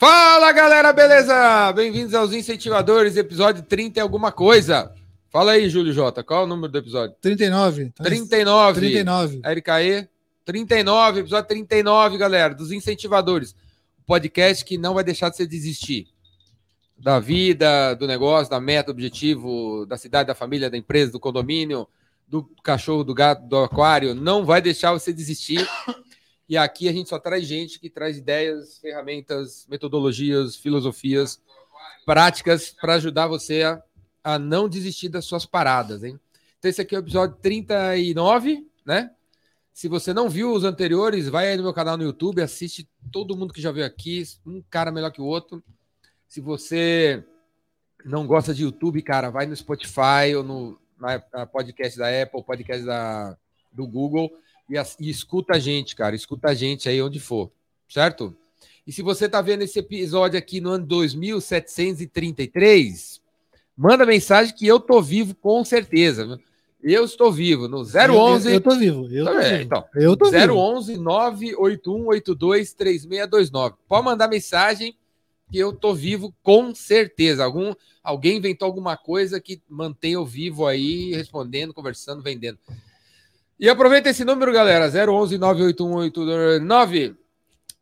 Fala galera, beleza? Bem-vindos aos Incentivadores, episódio 30 e alguma coisa. Fala aí, Júlio Jota, qual é o número do episódio? 39. 39. 39. RKE, 39, episódio 39, galera, dos Incentivadores. O podcast que não vai deixar de você desistir da vida, do negócio, da meta, do objetivo, da cidade, da família, da empresa, do condomínio, do cachorro, do gato, do aquário. Não vai deixar você desistir. E aqui a gente só traz gente que traz ideias, ferramentas, metodologias, filosofias, práticas para ajudar você a, a não desistir das suas paradas, hein? Então, esse aqui é o episódio 39, né? Se você não viu os anteriores, vai aí no meu canal no YouTube, assiste todo mundo que já veio aqui, um cara melhor que o outro. Se você não gosta de YouTube, cara, vai no Spotify ou no na, podcast da Apple, podcast da, do Google e, e escuta a gente, cara. Escuta a gente aí onde for, certo? E se você tá vendo esse episódio aqui no ano 2733, manda mensagem que eu tô vivo com certeza. Eu estou vivo no 011. Eu, eu tô vivo. Eu tô É, vivo. então, eu tô vivo. 011 98182 3629. Pode mandar mensagem que eu tô vivo com certeza. Algum alguém inventou alguma coisa que mantém eu vivo aí, respondendo, conversando, vendendo. E aproveita esse número, galera, 011 98189.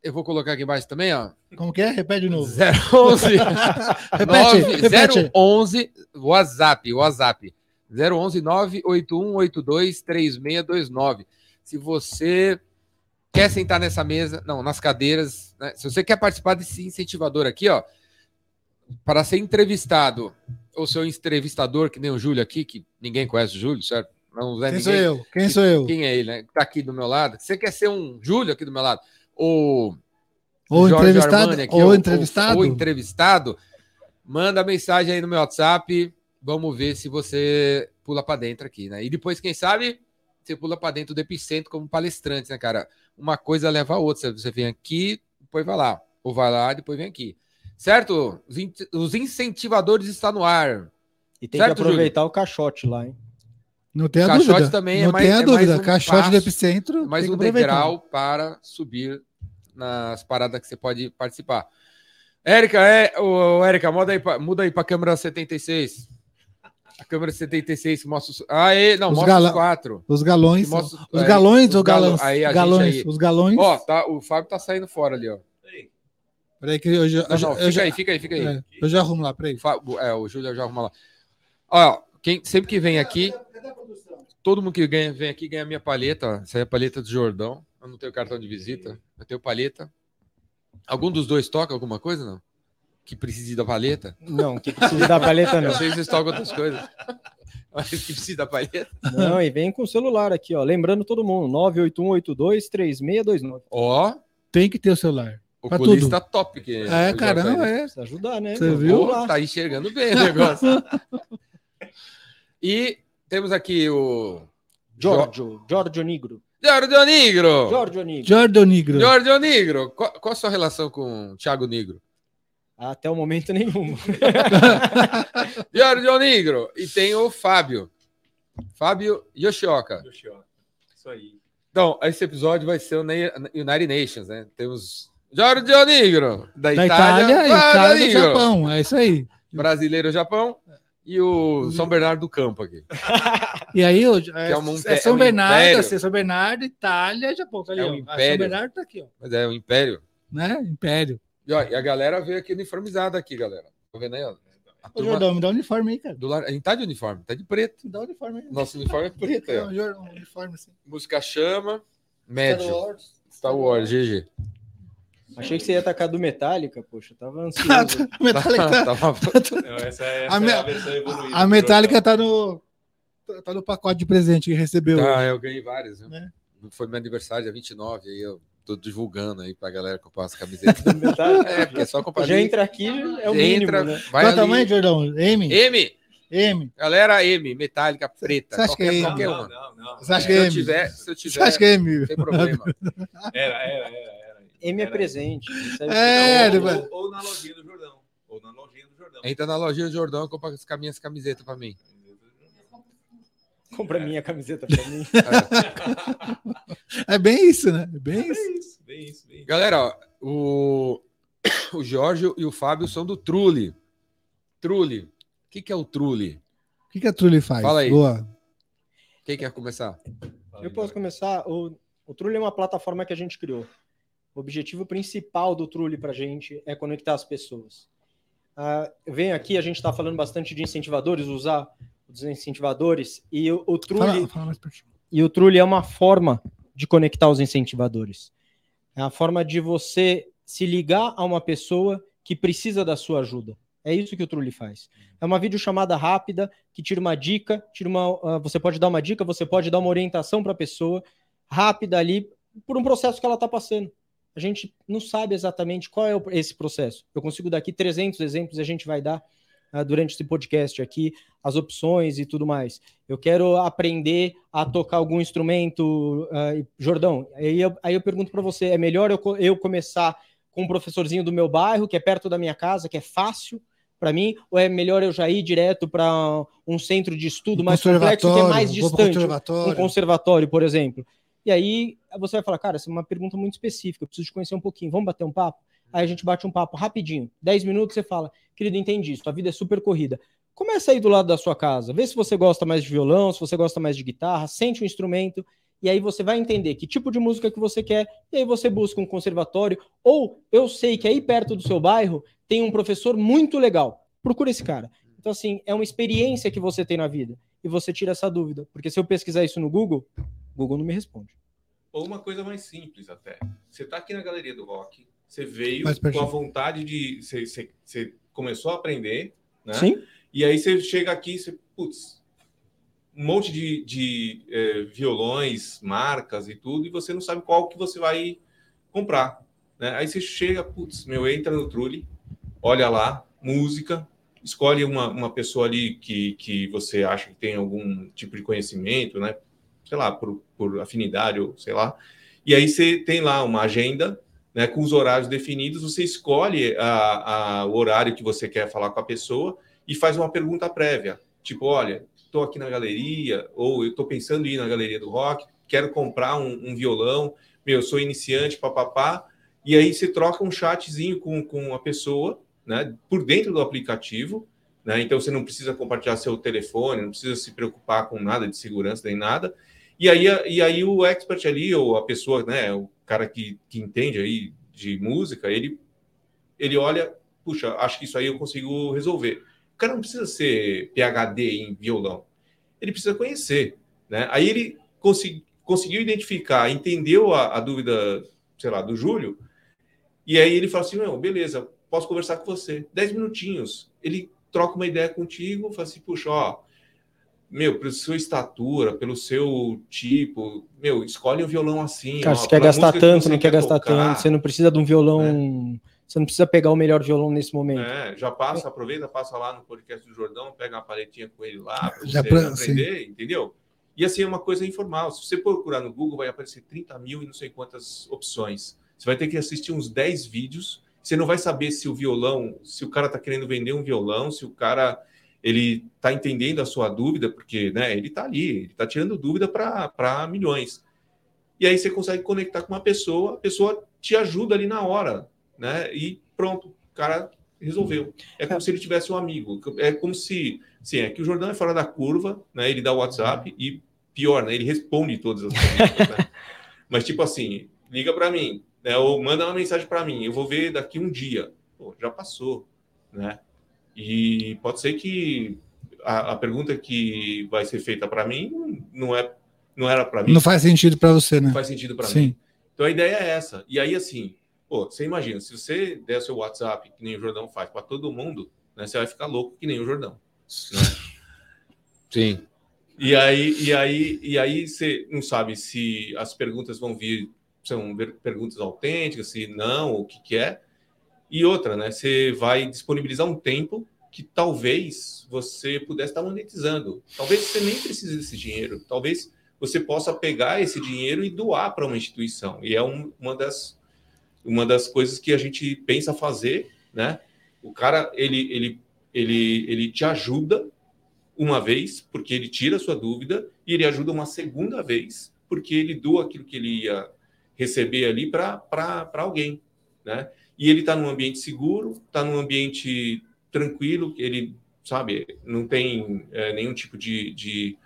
Eu vou colocar aqui embaixo também, ó. Como que é? Repete de novo. 011 Repete, repete. 011 WhatsApp, WhatsApp. 011 98182 3629. Se você quer sentar nessa mesa, não, nas cadeiras, né? se você quer participar desse incentivador aqui, ó, para ser entrevistado, ou seu entrevistador, que nem o Júlio aqui, que ninguém conhece o Júlio, certo? Não é Quem ninguém. sou eu? Quem sou eu? Quem é ele, né? Que tá aqui do meu lado. Você quer ser um Júlio aqui do meu lado? Ou Ou Jorge entrevistado? Armani aqui, ou entrevistado? Ou, entrevistado, manda mensagem aí no meu WhatsApp. Vamos ver se você pula para dentro aqui, né? E depois, quem sabe, você pula para dentro do epicentro como palestrante, né, cara? Uma coisa leva a outra. Você vem aqui, depois vai lá. Ou vai lá, depois vem aqui. Certo? Os, in- os incentivadores estão no ar. E tem Certo, que aproveitar o caixote lá, hein? Não tem a Caixote dúvida. também é não mais- tem a é mais dúvida. um Caixote passo, do epicentro. mais um degrau para subir nas paradas que você pode participar. Érica, é, ô, Érica, muda aí, pra, muda aí para a câmera 76. A câmera 76 mostra os. Ah, é, não, Os mostra gala- os quatro. Os galões. Mostra- os é, galões os ou galões? aí galões. aí. Os galões. Ó, tá, o Fábio tá saindo fora ali, ó. Peraí que eu já. Não, não, eu fica já- aí, fica aí, fica aí. é, eu já arrumo lá, peraí. O Fábio- é, o Júlio já arruma lá. Ó, quem, sempre que vem aqui, todo mundo que ganha, vem aqui ganha minha palheta. ó. Essa aí é a palheta do Jordão. Eu não tenho cartão de visita, eu tenho palheta. Algum dos dois toca alguma coisa, não? Que precise da palheta? Não, que precisa da palheta Não não. sei se vocês tocam outras coisas. Mas que precisa da palheta. Não, e vem com o celular aqui, ó. Lembrando todo mundo, 981823629. Ó, Tem que ter o celular. Pra oculista top. Que É, o caramba, é. Precisa ajudar, né? Você viu? Pô, lá. tá enxergando bem o negócio. e temos aqui o Giorgio, Giorgio Negro. Giorgio Negro. Giorgio Negro. Jordan Negro. Giorgio Negro. Qual, qual a sua relação com o Thiago Negro? Até o momento nenhum. Giorgio Negro. E tem o Fábio. Fábio Yoshioka. Isso aí. Então, esse episódio vai ser o United Nations, né? Temos Giorgio Negro, da, Da Itália, Itália e Negro. Japão. É isso aí. Brasileiro Japão e o São Bernardo do Campo aqui. E aí, o- é, é um é São é um Bernardo, assim, São Bernardo, Itália, Japão. Tá ali, É um ó. Ah, império. São Bernardo tá aqui, ó. Mas é o Império. Né? Império. E, ó, e a galera veio aqui uniformizada aqui, galera. Tá vendo aí, ó? A Ô, turma Jordão, me dá um uniforme aí, cara. do lar... A gente tá de uniforme, tá de preto. Me dá um uniforme aí. Nosso uniforme é preto, aí, É, ó. um um uniforme assim. Música chama, médio. Star Wars. Star Wars, GG. Achei que você ia atacar do Metallica, poxa. Tava ansioso. A Metallica, tá- Tava- Não, essa é, A essa me- é a versão evoluída. a Metallica tá no. tá no pacote de presente que recebeu. Tá, eu ganhei vários. Viu? Né? Foi meu aniversário, dia 29, aí eu tô divulgando aí pra galera as camisetas. Do Metallica. é, porque é só comprar Já entra aqui, é o mínimo, entra, né? vai Qual tamanho, Jordão? M? M, M. galera, M, metálica preta. Você acha que qualquer, é M? qualquer não, uma. não, não. Você acha Se que é eu M? tiver, se eu Você tiver, acha que é M? não tem problema. Era, era, era. M é presente. Isso É, ou, vai- ou, ou na lojinha do Jordão. Ou na lojinha do Jordão. Entra na lojinha do Jordão e compra as minhas camisetas pra mim. Compra minha camiseta pra mim. É bem isso, né? É bem isso. Bem isso, bem isso, bem isso. Galera, ó, o... O Jorge e o Fábio são do Trulli. Trulli. O que, que é o Trulli? O que, que a Trulli faz? Fala aí. Boa. Quem quer começar? Eu posso começar. O, o Trulli é uma plataforma que a gente criou. O objetivo principal do Trulli para a gente é conectar as pessoas. Ah, vem aqui, a gente está falando bastante de incentivadores, usar os incentivadores, e o, o Trulli. Fala, fala. E o Trulli é uma forma de conectar os incentivadores. É a forma de você se ligar a uma pessoa que precisa da sua ajuda. É isso que o Trulli faz. É uma videochamada rápida que tira uma dica, tira uma, ah, você pode dar uma dica, você pode dar uma orientação para a pessoa rápida ali por um processo que ela está passando. A gente não sabe exatamente qual é o- esse processo. Eu consigo dar aqui 300 exemplos e a gente vai dar ah, durante esse podcast aqui as opções e tudo mais. Eu quero aprender a tocar algum instrumento. e- Jordão, aí eu, aí eu pergunto para você: é melhor eu, eu começar com um professorzinho do meu bairro, que é perto da minha casa, que é fácil para mim, ou é melhor eu já ir direto para um centro de estudo mais complexo, que é mais distante? um conservatório. conservatório, por exemplo. E aí você vai falar, cara, essa é uma pergunta muito específica, eu preciso te conhecer um pouquinho, vamos bater um papo? Aí a gente bate um papo rapidinho, 10 minutos, você fala, querido, entendi, sua vida é super corrida. Começa aí do lado da sua casa, vê se você gosta mais de violão, se você gosta mais de guitarra, sente o instrumento, e aí você vai entender que tipo de música que você quer, e aí você busca um conservatório, ou eu sei que aí perto do seu bairro tem um professor muito legal, procura esse cara. Então, assim, é uma experiência que você tem na vida, e você tira essa dúvida, porque se eu pesquisar isso no Google, Google não me responde. Ou uma coisa mais simples até. Você está aqui na Galeria do Rock, você veio com a vontade de... Você, você- você começou a aprender, né? Sim? E aí você chega aqui e você, putz, um monte de, de eh, violões, marcas e tudo, e você não sabe qual que você vai comprar. Né? Aí você chega, putz, meu, entra no Trulli, olha lá, música, escolhe uma, uma pessoa ali que, que você acha que tem algum tipo de conhecimento, né? Sei lá, por, por afinidade ou sei lá. E aí você tem lá uma agenda né, com os horários definidos, você escolhe a, a, o horário que você quer falar com a pessoa e faz uma pergunta prévia, tipo, olha, estou aqui na galeria, ou eu estou pensando em ir na galeria do rock, quero comprar um, um violão, meu, eu sou iniciante, papapá, e aí você troca um chatzinho com, com a pessoa, né, por dentro do aplicativo, né, então você não precisa compartilhar seu telefone, não precisa se preocupar com nada de segurança nem nada, e aí, e aí o expert ali, ou a pessoa, né, o cara que, que entende aí de música, ele, ele olha, puxa, acho que isso aí eu consigo resolver. O cara não precisa ser PhD em violão, ele precisa conhecer, né? Aí ele consegui, conseguiu identificar, entendeu a, a, dúvida, sei lá, do Júlio, e aí ele fala assim, não, beleza, posso conversar com você. Dez minutinhos, ele troca uma ideia contigo, fala assim, puxa, ó, meu, pela sua estatura, pelo seu tipo, meu, escolhe um violão assim. Cara, ó, você quer gastar que tanto, você não quer gastar tocar. tanto, você não precisa de um violão, você não precisa pegar o melhor violão nesse momento. É, já passa, aproveita, passa lá no podcast do Jordão, pega uma paletinha com ele lá, pra Já você pra- aprender, entendeu? E assim é uma coisa informal. Se você procurar no Google, vai aparecer 30 mil e não sei quantas opções. Você vai ter que assistir uns 10 vídeos. Você não vai saber se o violão, se o cara está querendo vender um violão, se o cara ele está entendendo a sua dúvida, porque né, ele está ali, ele está tirando dúvida para milhões. E aí você consegue conectar com uma pessoa, a pessoa te ajuda ali na hora, né? E pronto, o cara resolveu. É como se ele tivesse um amigo. É como se, sim, é que o Jordão é fora da curva, né? Ele dá o WhatsApp e pior, né? Ele responde todas as perguntas, né? Mas tipo assim, liga para mim, né? Ou manda uma mensagem para mim. Eu vou ver daqui um dia. Pô, já passou, né? E pode ser que a, a pergunta que vai ser feita para mim não é não era para mim, Não faz sentido pra você, né? não faz sentido para mim. Sim. Então a ideia é essa. E aí, assim, pô, você imagina, se você der seu WhatsApp, que nem o Jordão faz, para todo mundo, né, você vai ficar louco que nem o Jordão. Né? Sim. E aí, e aí, e aí você não sabe se as perguntas vão vir, são perguntas autênticas, se não, o que, que é. E outra, né? Você vai disponibilizar um tempo que talvez você pudesse estar monetizando. Talvez você nem precise desse dinheiro. Talvez você possa pegar esse dinheiro e doar para uma instituição. E é um- uma, das, uma das coisas que a gente pensa fazer, né? O cara, ele, ele, ele, ele te ajuda uma vez, porque ele tira a sua dúvida, e ele ajuda uma segunda vez, porque ele doa aquilo que ele ia receber ali para alguém, né? E ele está num ambiente seguro, está num ambiente tranquilo, ele, sabe, não tem é, nenhum tipo de, de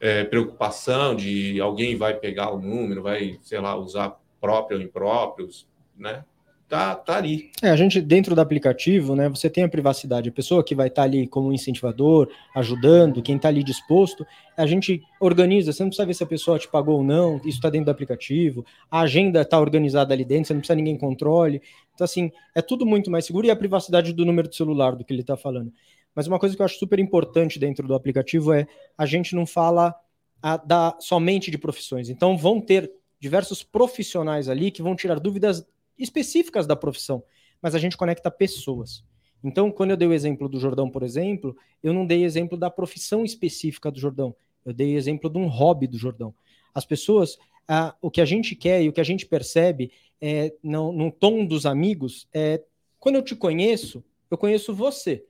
é, preocupação de alguém vai pegar o número, vai, sei lá, usar próprio ou impróprios, né? Tá, tá ali. É, a gente, dentro do aplicativo, né, você tem a privacidade. A pessoa que vai estar ali como incentivador, ajudando, quem está ali disposto, a gente organiza. Você não precisa ver se a pessoa te pagou ou não, isso está dentro do aplicativo. A agenda está organizada ali dentro, você não precisa ninguém controle. Então, assim, é tudo muito mais seguro e a privacidade do número do celular, do que ele está falando. Mas uma coisa que eu acho super importante dentro do aplicativo é a gente não fala a, da, somente de profissões. Então, vão ter diversos profissionais ali que vão tirar dúvidas específicas da profissão, mas a gente conecta pessoas. Então, quando eu dei o exemplo do Jordão, por exemplo, eu não dei exemplo da profissão específica do Jordão, eu dei exemplo de um hobby do Jordão. As pessoas, ah, o que a gente quer e o que a gente percebe é, no, no tom dos amigos é quando eu te conheço, eu conheço você.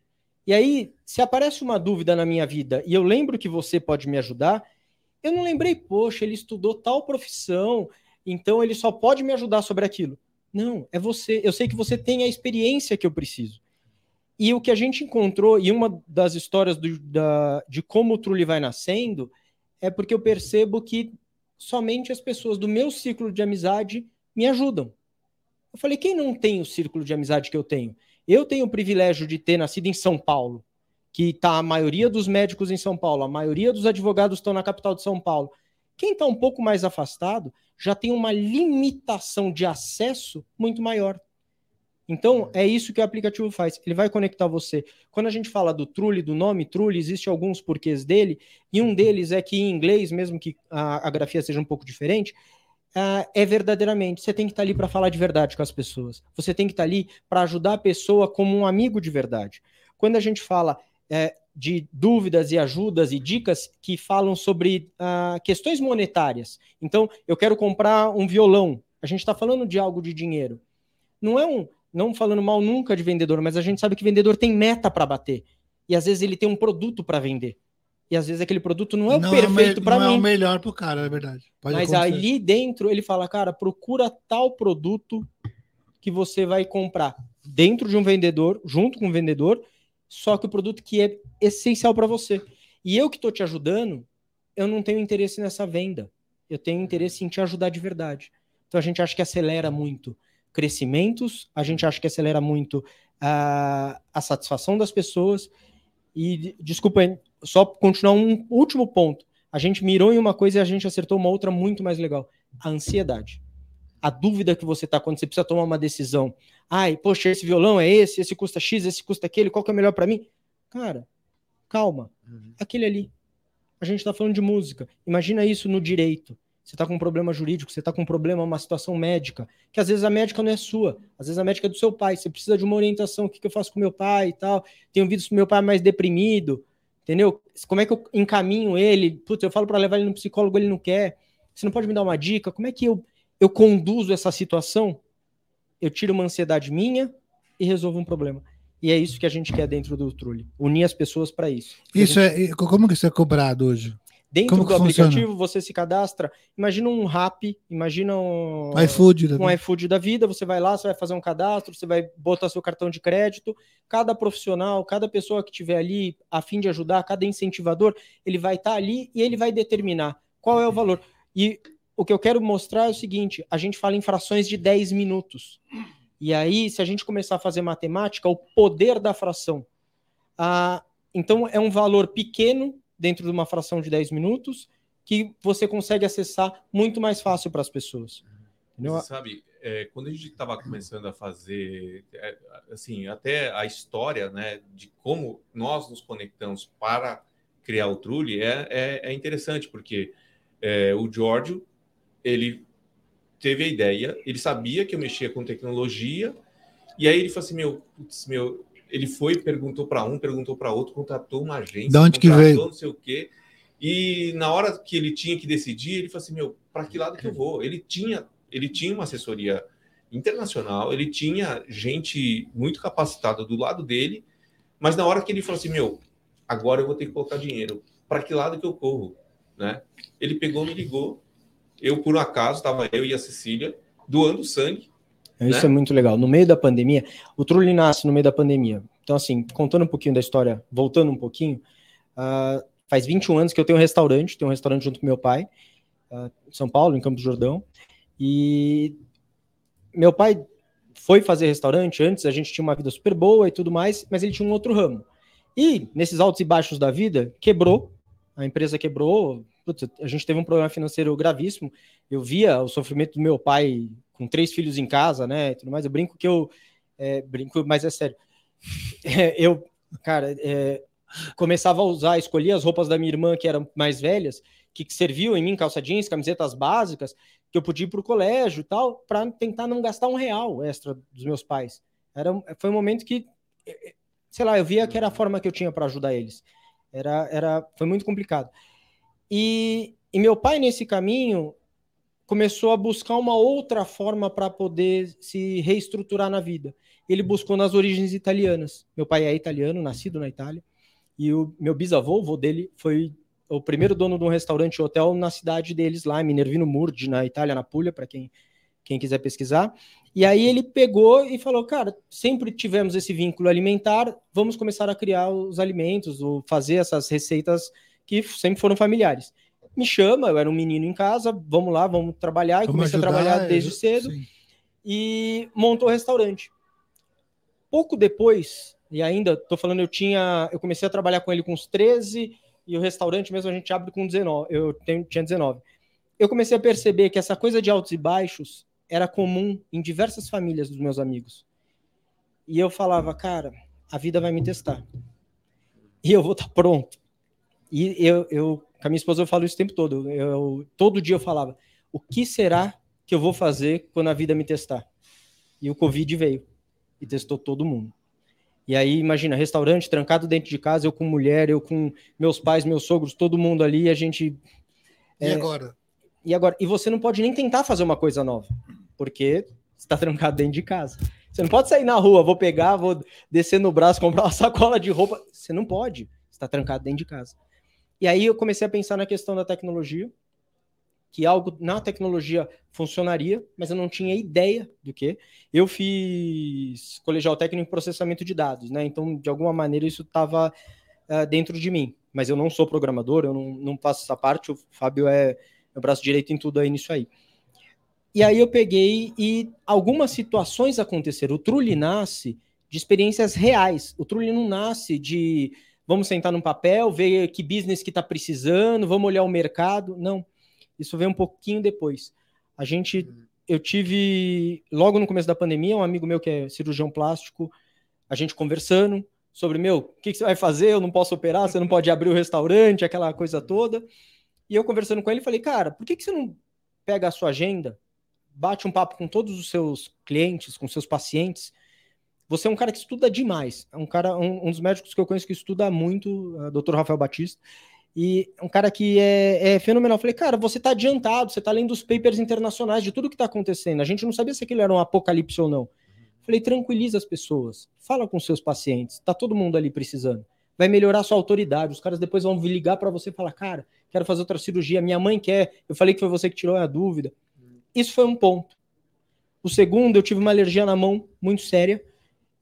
E aí, se aparece uma dúvida na minha vida e eu lembro que você pode me ajudar, eu não lembrei, poxa, ele estudou tal profissão, então ele só pode me ajudar sobre aquilo. Não, é você. Eu sei que você tem a experiência que eu preciso. E o que a gente encontrou, e uma das histórias do, da, de como o Trulli vai nascendo, é porque eu percebo que somente as pessoas do meu ciclo de amizade me ajudam. Eu falei, quem não tem o círculo de amizade que eu tenho? Eu tenho o privilégio de ter nascido em São Paulo, que está a maioria dos médicos em São Paulo, a maioria dos advogados estão na capital de São Paulo. Quem está um pouco mais afastado já tem uma limitação de acesso muito maior. Então, é isso que o aplicativo faz. Ele vai conectar você. Quando a gente fala do Trulli, do nome Trulli, existem alguns porquês dele, e um deles é que em inglês, mesmo que a, a grafia seja um pouco diferente, uh, é verdadeiramente. Você tem que estar ali para falar de verdade com as pessoas. Você tem que estar ali para ajudar a pessoa como um amigo de verdade. Quando a gente fala é, de dúvidas e ajudas e dicas que falam sobre uh, questões monetárias. Então, eu quero comprar um violão. A gente está falando de algo de dinheiro. Não é um, não falando mal nunca de vendedor, mas a gente sabe que vendedor tem meta para bater. E às vezes ele tem um produto para vender. E às vezes aquele produto não é não o perfeito é para mim. Não é o melhor para o cara, é verdade. Pode mas acontecer. ali dentro ele fala, cara, procura tal produto que você vai comprar dentro de um vendedor, junto com o vendedor, só que o produto que é essencial para você. E eu que estou te ajudando, eu não tenho interesse nessa venda. Eu tenho interesse em te ajudar de verdade. Então a gente acha que acelera muito crescimentos, a gente acha que acelera muito a, a satisfação das pessoas. E desculpa, só continuar um último ponto. A gente mirou em uma coisa e a gente acertou uma outra muito mais legal: a ansiedade a dúvida que você está quando você precisa tomar uma decisão. Ai, poxa, esse violão é esse, esse custa X, esse custa aquele, qual que é melhor para mim? Cara, calma. Uhum. Aquele ali. A gente está falando de música. Imagina isso no direito. Você está com um problema jurídico, você está com um problema, uma situação médica, que às vezes a médica não é sua, às vezes a médica é do seu pai. Você precisa de uma orientação: o que, que eu faço com meu pai e tal. Tenho visto meu pai mais deprimido, entendeu? Como é que eu encaminho ele? Putz, eu falo para levar ele no psicólogo, ele não quer. Você não pode me dar uma dica? Como é que eu eu conduzo essa situação, eu tiro uma ansiedade minha e resolvo um problema. E é isso que a gente quer dentro do Trulli, unir as pessoas para isso. Isso gente... é como que isso é cobrado hoje? Dentro Como do aplicativo, funciona? você se cadastra. Imagina um rap, imagina um iFood, um iFood da vida. Você vai lá, você vai fazer um cadastro, você vai botar seu cartão de crédito. Cada profissional, cada pessoa que estiver ali a fim de ajudar, cada incentivador, ele vai estar tá ali e ele vai determinar qual é o valor. E o que eu quero mostrar é o seguinte: a gente fala em frações de 10 minutos. E aí, se a gente começar a fazer matemática, o poder da fração. Ah, então, é um valor pequeno dentro de uma fração de 10 minutos que você consegue acessar muito mais fácil para as pessoas. Entendeu? Você sabe, é, quando a gente estava começando a fazer, é, assim, até a história, né, de como nós nos conectamos para criar o Trulli é, é, é interessante, porque é, o Giorgio ele teve a ideia, ele sabia que eu mexia com tecnologia, e aí ele falou assim: meu, putz, meu, ele foi, perguntou para um, perguntou para outro, contratou uma agência, de onde que veio? não sei o quê. E na hora que ele tinha que decidir, ele falou assim: meu, para que lado que eu vou? Ele tinha, ele tinha uma assessoria internacional, ele tinha gente muito capacitada do lado dele, mas na hora que ele falou assim: meu, agora eu vou ter que colocar dinheiro, para que lado que eu corro? Né? Ele pegou, me ligou, eu, por um acaso, estava eu e a Cecília doando sangue Isso né? é muito legal. No meio da pandemia, o Trulli nasce no meio da pandemia. Então, assim, contando um pouquinho da história, voltando um pouquinho, ah, faz 21 anos que eu tenho um restaurante, tenho um restaurante junto com meu pai, ah, em São Paulo, em Campos do Jordão. E meu pai foi fazer restaurante antes, a gente tinha uma vida super boa e tudo mais, mas ele tinha um outro ramo. E nesses altos e baixos da vida, quebrou, a empresa quebrou, putz, a gente teve um problema financeiro gravíssimo. Eu via o sofrimento do meu pai com três filhos em casa, né? Tudo mais. Eu brinco que eu é, brinco, mas é sério. É, eu, cara, é, começava a usar, escolhia as roupas da minha irmã que eram mais velhas, que serviam em mim, calça jeans, camisetas básicas, que eu podia ir para o colégio e tal, para tentar não gastar um real extra dos meus pais. Era, foi um momento que, sei lá, eu via que era a forma que eu tinha para ajudar eles. Era, era, foi muito complicado. E, e meu pai, nesse caminho, começou a buscar uma outra forma para poder se reestruturar na vida. Ele buscou nas origens italianas. Meu pai é italiano, nascido na Itália, e o meu bisavô, o avô dele, foi o primeiro dono de um restaurante e hotel na cidade deles, lá em Minervino Murdi, na Itália, na Puglia, para quem, quem quiser pesquisar. E aí ele pegou e falou: Cara, sempre tivemos esse vínculo alimentar, vamos começar a criar os alimentos, ou fazer essas receitas que sempre foram familiares. Me chama, eu era um menino em casa, vamos lá, vamos trabalhar. E Vamos comecei ajudar, a trabalhar é, desde cedo sim. e montou o restaurante. Pouco depois, e ainda tô falando, eu tinha, eu comecei a trabalhar com ele com uns 13 e o restaurante mesmo a gente abre com 19, eu tenho, tinha 19. Eu comecei a perceber que essa coisa de altos e baixos era comum em diversas famílias dos meus amigos. E eu falava, cara, a vida vai me testar. E eu vou estar pronto. E eu, eu, com a minha esposa, eu falo isso o tempo todo. Eu, todo dia eu falava, o que será que eu vou fazer quando a vida me testar? E o Covid veio e testou todo mundo. E aí, imagina, restaurante trancado dentro de casa, eu com mulher, eu com meus pais, meus sogros, todo mundo ali, a gente. E É, agora? E agora, e você não pode nem tentar fazer uma coisa nova, porque você está trancado dentro de casa. Você não pode sair na rua, vou pegar, vou descer no braço, comprar uma sacola de roupa. Você não pode. Está trancado dentro de casa. E aí eu comecei a pensar na questão da tecnologia, que algo na tecnologia funcionaria, mas eu não tinha ideia do que. Eu fiz colegial técnico em processamento de dados, né? Então, de alguma maneira, isso estava dentro de mim. Mas eu não sou programador, eu não, não faço essa parte. O Fábio é meu braço direito em tudo aí nisso aí. E aí eu peguei e algumas situações aconteceram. O Trulli nasce de experiências reais. O Trulli não nasce de vamos sentar num papel, ver que business que está precisando, vamos olhar o mercado. Não. Isso veio um pouquinho depois. A gente, eu tive, logo no começo da pandemia, um amigo meu que é cirurgião plástico, a gente conversando sobre, meu, o que, que você vai fazer? Eu não posso operar, você não pode abrir o restaurante, aquela coisa toda. E eu conversando com ele, falei, cara, por que, que você não pega a sua agenda, bate um papo com todos os seus clientes, com seus pacientes? Você é um cara que estuda demais. É um cara, um, um dos médicos que eu conheço que estuda muito, é o Dr. Rafael Batista. E um cara que é, é fenomenal. Eu falei, cara, você está adiantado, você está lendo os papers internacionais de tudo que está acontecendo. A gente não sabia se aquilo era um apocalipse ou não. Falei, tranquiliza as pessoas, fala com seus pacientes, tá todo mundo ali precisando. Vai melhorar sua autoridade. Os caras depois vão ligar para você e falar, cara, quero fazer outra cirurgia, minha mãe quer. Eu falei que foi você que tirou a dúvida. Isso foi um ponto. O segundo, eu tive uma alergia na mão muito séria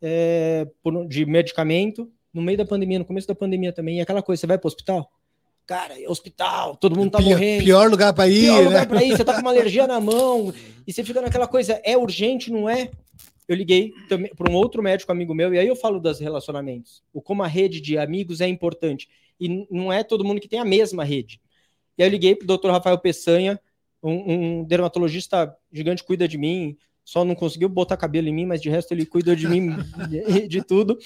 é, por, de medicamento no meio da pandemia, no começo da pandemia também. E aquela coisa, você vai para o hospital? Cara, é hospital, todo mundo tá pior, morrendo. Pior lugar para ir, Pior né? lugar para ir, você tá com uma alergia na mão e você fica naquela coisa, é urgente, não é? Eu liguei para um outro médico amigo meu e aí eu falo dos relacionamentos, o como a rede de amigos é importante e não é todo mundo que tem a mesma rede. E aí eu liguei pro Dr. Rafael Peçanha, um, um dermatologista gigante cuida de mim, só não conseguiu botar cabelo em mim, mas de resto ele cuida de mim de, de tudo.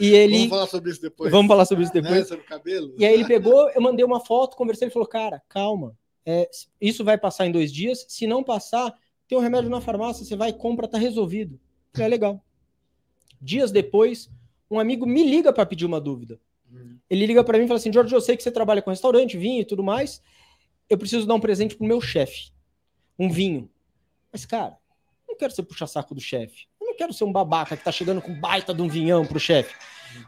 E ele Vamos falar sobre isso depois. Vamos falar sobre isso depois. Né? Sobre cabelo. E aí ele pegou, eu mandei uma foto, conversei, ele falou, cara, calma, é, isso vai passar em dois dias, se não passar, tem um remédio na farmácia, você vai compra, tá resolvido. É legal. Dias depois, um amigo me liga para pedir uma dúvida. Ele liga para mim e fala assim, Jorge, eu sei que você trabalha com restaurante, vinho e tudo mais, eu preciso dar um presente pro meu chefe, um vinho. Mas, cara, não quero ser puxa-saco do chefe. Eu não quero ser um babaca que tá chegando com baita de um vinhão pro chefe.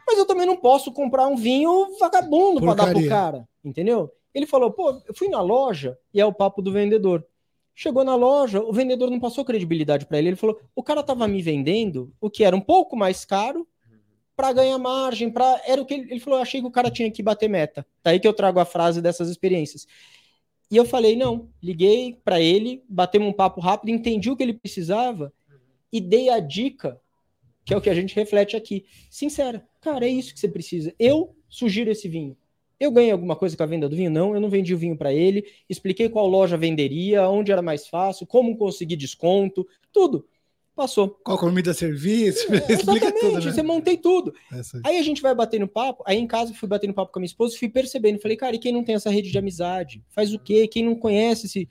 Mas eu também não posso comprar um vinho vagabundo para dar pro cara, entendeu? Ele falou, pô, eu fui na loja e é o papo do vendedor. Chegou na loja, o vendedor não passou credibilidade para ele. Ele falou: o cara tava me vendendo o que era um pouco mais caro para ganhar margem, para era o que ele, ele falou. Eu achei que o cara tinha que bater meta. Daí que eu trago a frase dessas experiências. E eu falei: não. Liguei para ele, batemos um papo rápido, entendi o que ele precisava e dei a dica, que é o que a gente reflete aqui. Sincera, cara, é isso que você precisa. Eu sugiro esse vinho. Eu ganhei alguma coisa com a venda do vinho? Não, eu não vendi o vinho para ele. Expliquei qual loja venderia, onde era mais fácil, como conseguir desconto, tudo. Passou. Qual comida serviço? É, Explica exatamente, tudo, né? você montei tudo. Essa- Aí a gente vai batendo papo, aí em casa eu fui batendo papo com a minha esposa, fui percebendo, falei, cara, e quem não tem essa rede de amizade? Faz o quê? Quem não conhece esse...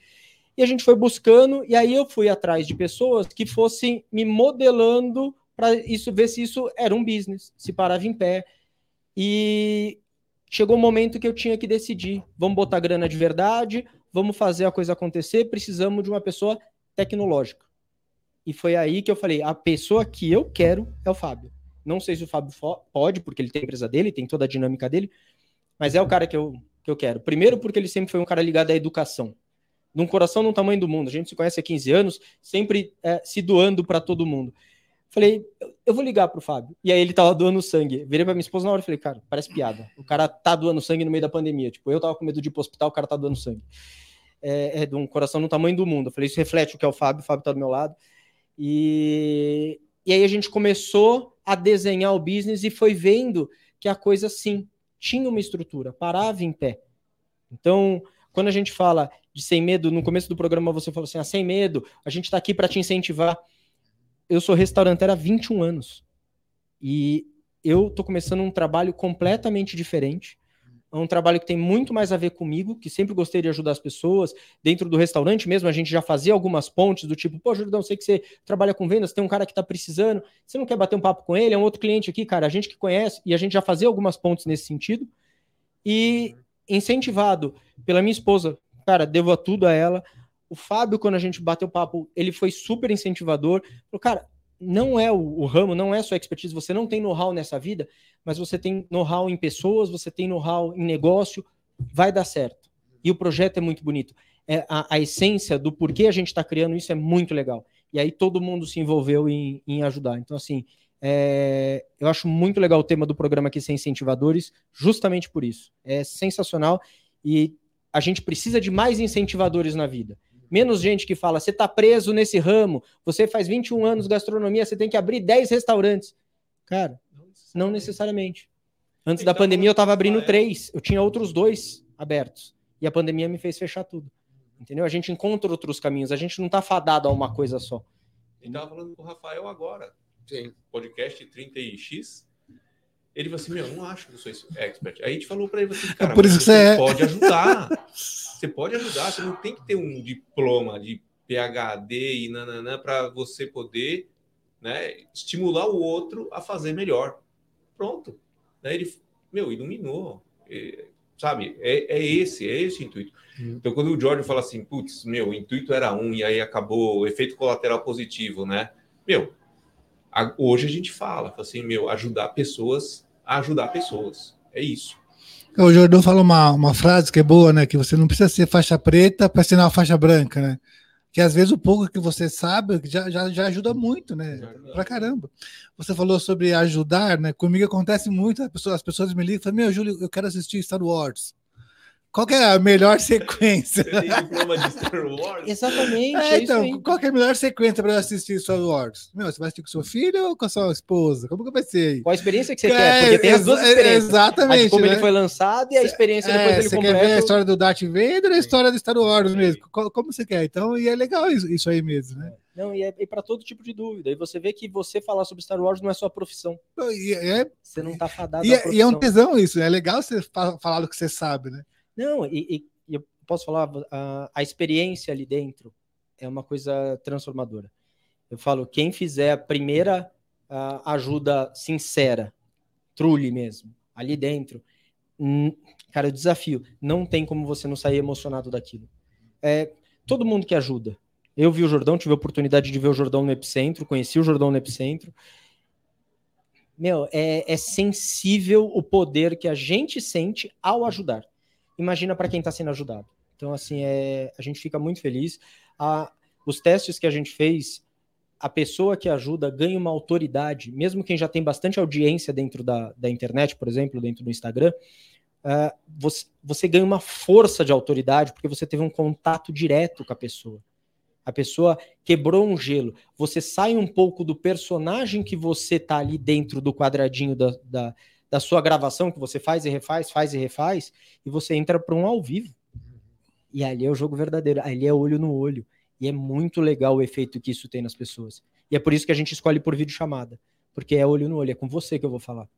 E a gente foi buscando, e aí eu fui atrás de pessoas que fossem me modelando para isso ver se isso era um business, se parava em pé. E chegou o momento que eu tinha que decidir, vamos botar grana de verdade, vamos fazer a coisa acontecer, precisamos de uma pessoa tecnológica. E foi aí que eu falei, a pessoa que eu quero é o Fábio. Não sei se o Fábio pode, porque ele tem a empresa dele, tem toda a dinâmica dele, mas é o cara que eu, que eu quero. Primeiro, porque ele sempre foi um cara ligado à educação. Num coração no tamanho do mundo. A gente se conhece há 15 anos, sempre é, se doando para todo mundo. Falei, eu- eu vou ligar pro Fábio. E aí ele tava doando sangue. Virei pra minha esposa na hora e falei, cara, parece piada. O cara tá doando sangue no meio da pandemia. Tipo, eu tava com medo de ir pro hospital, o cara tá doando sangue. É, é de um coração no tamanho do mundo. Eu falei, isso reflete o que é o Fábio, o Fábio tá do meu lado. E, e aí a gente começou a desenhar o business e foi vendo que a coisa, sim, tinha uma estrutura, parava em pé. Então, quando a gente fala de sem medo, no começo do programa você falou assim, ah, sem medo, a gente está aqui para te incentivar. Eu sou restauranteiro há 21 anos e eu tô começando um trabalho completamente diferente. É um trabalho que tem muito mais a ver comigo, que sempre gostei de ajudar as pessoas. Dentro do restaurante mesmo, a gente já fazia algumas pontes do tipo, pô, Jordão, sei que você trabalha com vendas, tem um cara que tá precisando, você não quer bater um papo com ele? É um outro cliente aqui, cara, a gente que conhece, e a gente já fazia algumas pontes nesse sentido. E incentivado pela minha esposa, cara, devo a tudo a ela. O Fábio, quando a gente bateu papo, ele foi super incentivador. Falou, cara, não é o, o ramo, não é sua expertise, você não tem know-how nessa vida, mas você tem know-how em pessoas, você tem know-how em negócio, vai dar certo. E o projeto é muito bonito. É, a, a essência do porquê a gente está criando isso é muito legal. E aí todo mundo se envolveu em, em ajudar. Então, assim, é, eu acho muito legal o tema do programa aqui, Sem Incentivadores, justamente por isso. É sensacional e a gente precisa de mais incentivadores na vida. Menos gente que fala, você está preso nesse ramo, você faz 21 anos de gastronomia, você tem que abrir 10 restaurantes. Cara, não necessariamente. Antes da pandemia eu estava abrindo três, eu tinha outros dois abertos. E a pandemia me fez fechar tudo. Entendeu? A gente encontra outros caminhos, a gente não está fadado a uma coisa só. A gente tava falando com o Rafael agora, Sim. podcast 30x. Ele falou assim: Meu, eu não acho que eu sou expert. Aí a gente falou para ele assim: Cara, por isso você é. pode ajudar. Você pode ajudar. Você não tem que ter um diploma de PhD e nananã para você poder né, estimular o outro a fazer melhor. Pronto. Daí ele, meu, iluminou. É, sabe? É, é esse, é esse o intuito. Então, quando o Jorge fala assim, putz, meu, o intuito era um e aí acabou o efeito colateral positivo, né? Meu, a- hoje a gente fala, fala assim, meu, ajudar pessoas a ajudar pessoas. É isso. O Jordão fala uma, uma frase que é boa, né? Que você não precisa ser faixa preta para ser uma faixa branca, né? Que às vezes o pouco que você sabe já, já, já ajuda muito, né? Pra caramba. Você falou sobre ajudar, né? Comigo acontece muito, as pessoas, as pessoas me ligam e falam, meu, Júlio, eu quero assistir Star Wars. Qual que é a melhor sequência? Você tem diploma de Star Wars? Exatamente. É, é então, qual que é a melhor sequência para assistir Star Wars? Meu, você vai assistir com seu filho ou com a sua esposa? Como que vai ser aí? Qual a experiência que você É, quer? Porque tem as duas exa- experiências. A Exatamente. de como né? ele foi lançado e a experiência depois É, dele você quer ver a completo. história do Darth Vader ou a história do Star Wars Sim. mesmo? Co- Como você quer? Então, e é legal isso, isso aí mesmo, né? Não, e é, para todo tipo de dúvida. E você vê que você falar sobre Star Wars não é sua profissão. E é, Você não tá fadado e à é, e é um tesão isso, é legal você fa- falar do que você sabe, né? Não, e, e- eu posso falar, a, a experiência ali dentro é uma coisa transformadora. Eu falo, quem fizer a primeira ah, ajuda sincera, truly mesmo, ali dentro, cara, o desafio, não tem como você não sair emocionado daquilo. É, todo mundo que ajuda. Eu vi o Jordão, tive a oportunidade de ver o Jordão no Epicentro, conheci o Jordão no Epicentro. Meu, é, é sensível o poder que a gente sente ao ajudar imagina para quem está sendo ajudado. Então, assim, é, a gente fica muito feliz. A, os testes que a gente fez, a pessoa que ajuda ganha uma autoridade, mesmo quem já tem bastante audiência dentro da, da internet, por exemplo, dentro do Instagram, uh, você, você ganha uma força de autoridade porque você teve um contato direto com a pessoa. A pessoa quebrou um gelo. Você sai um pouco do personagem que você tá ali dentro do quadradinho da, da, da sua gravação, que você faz e refaz, faz e refaz, e você entra para um ao vivo. E ali é o jogo verdadeiro, ali é olho no olho. E é muito legal o efeito que isso tem nas pessoas. E é por isso que a gente escolhe por vídeo chamada, porque é olho no olho, é com você que eu vou falar.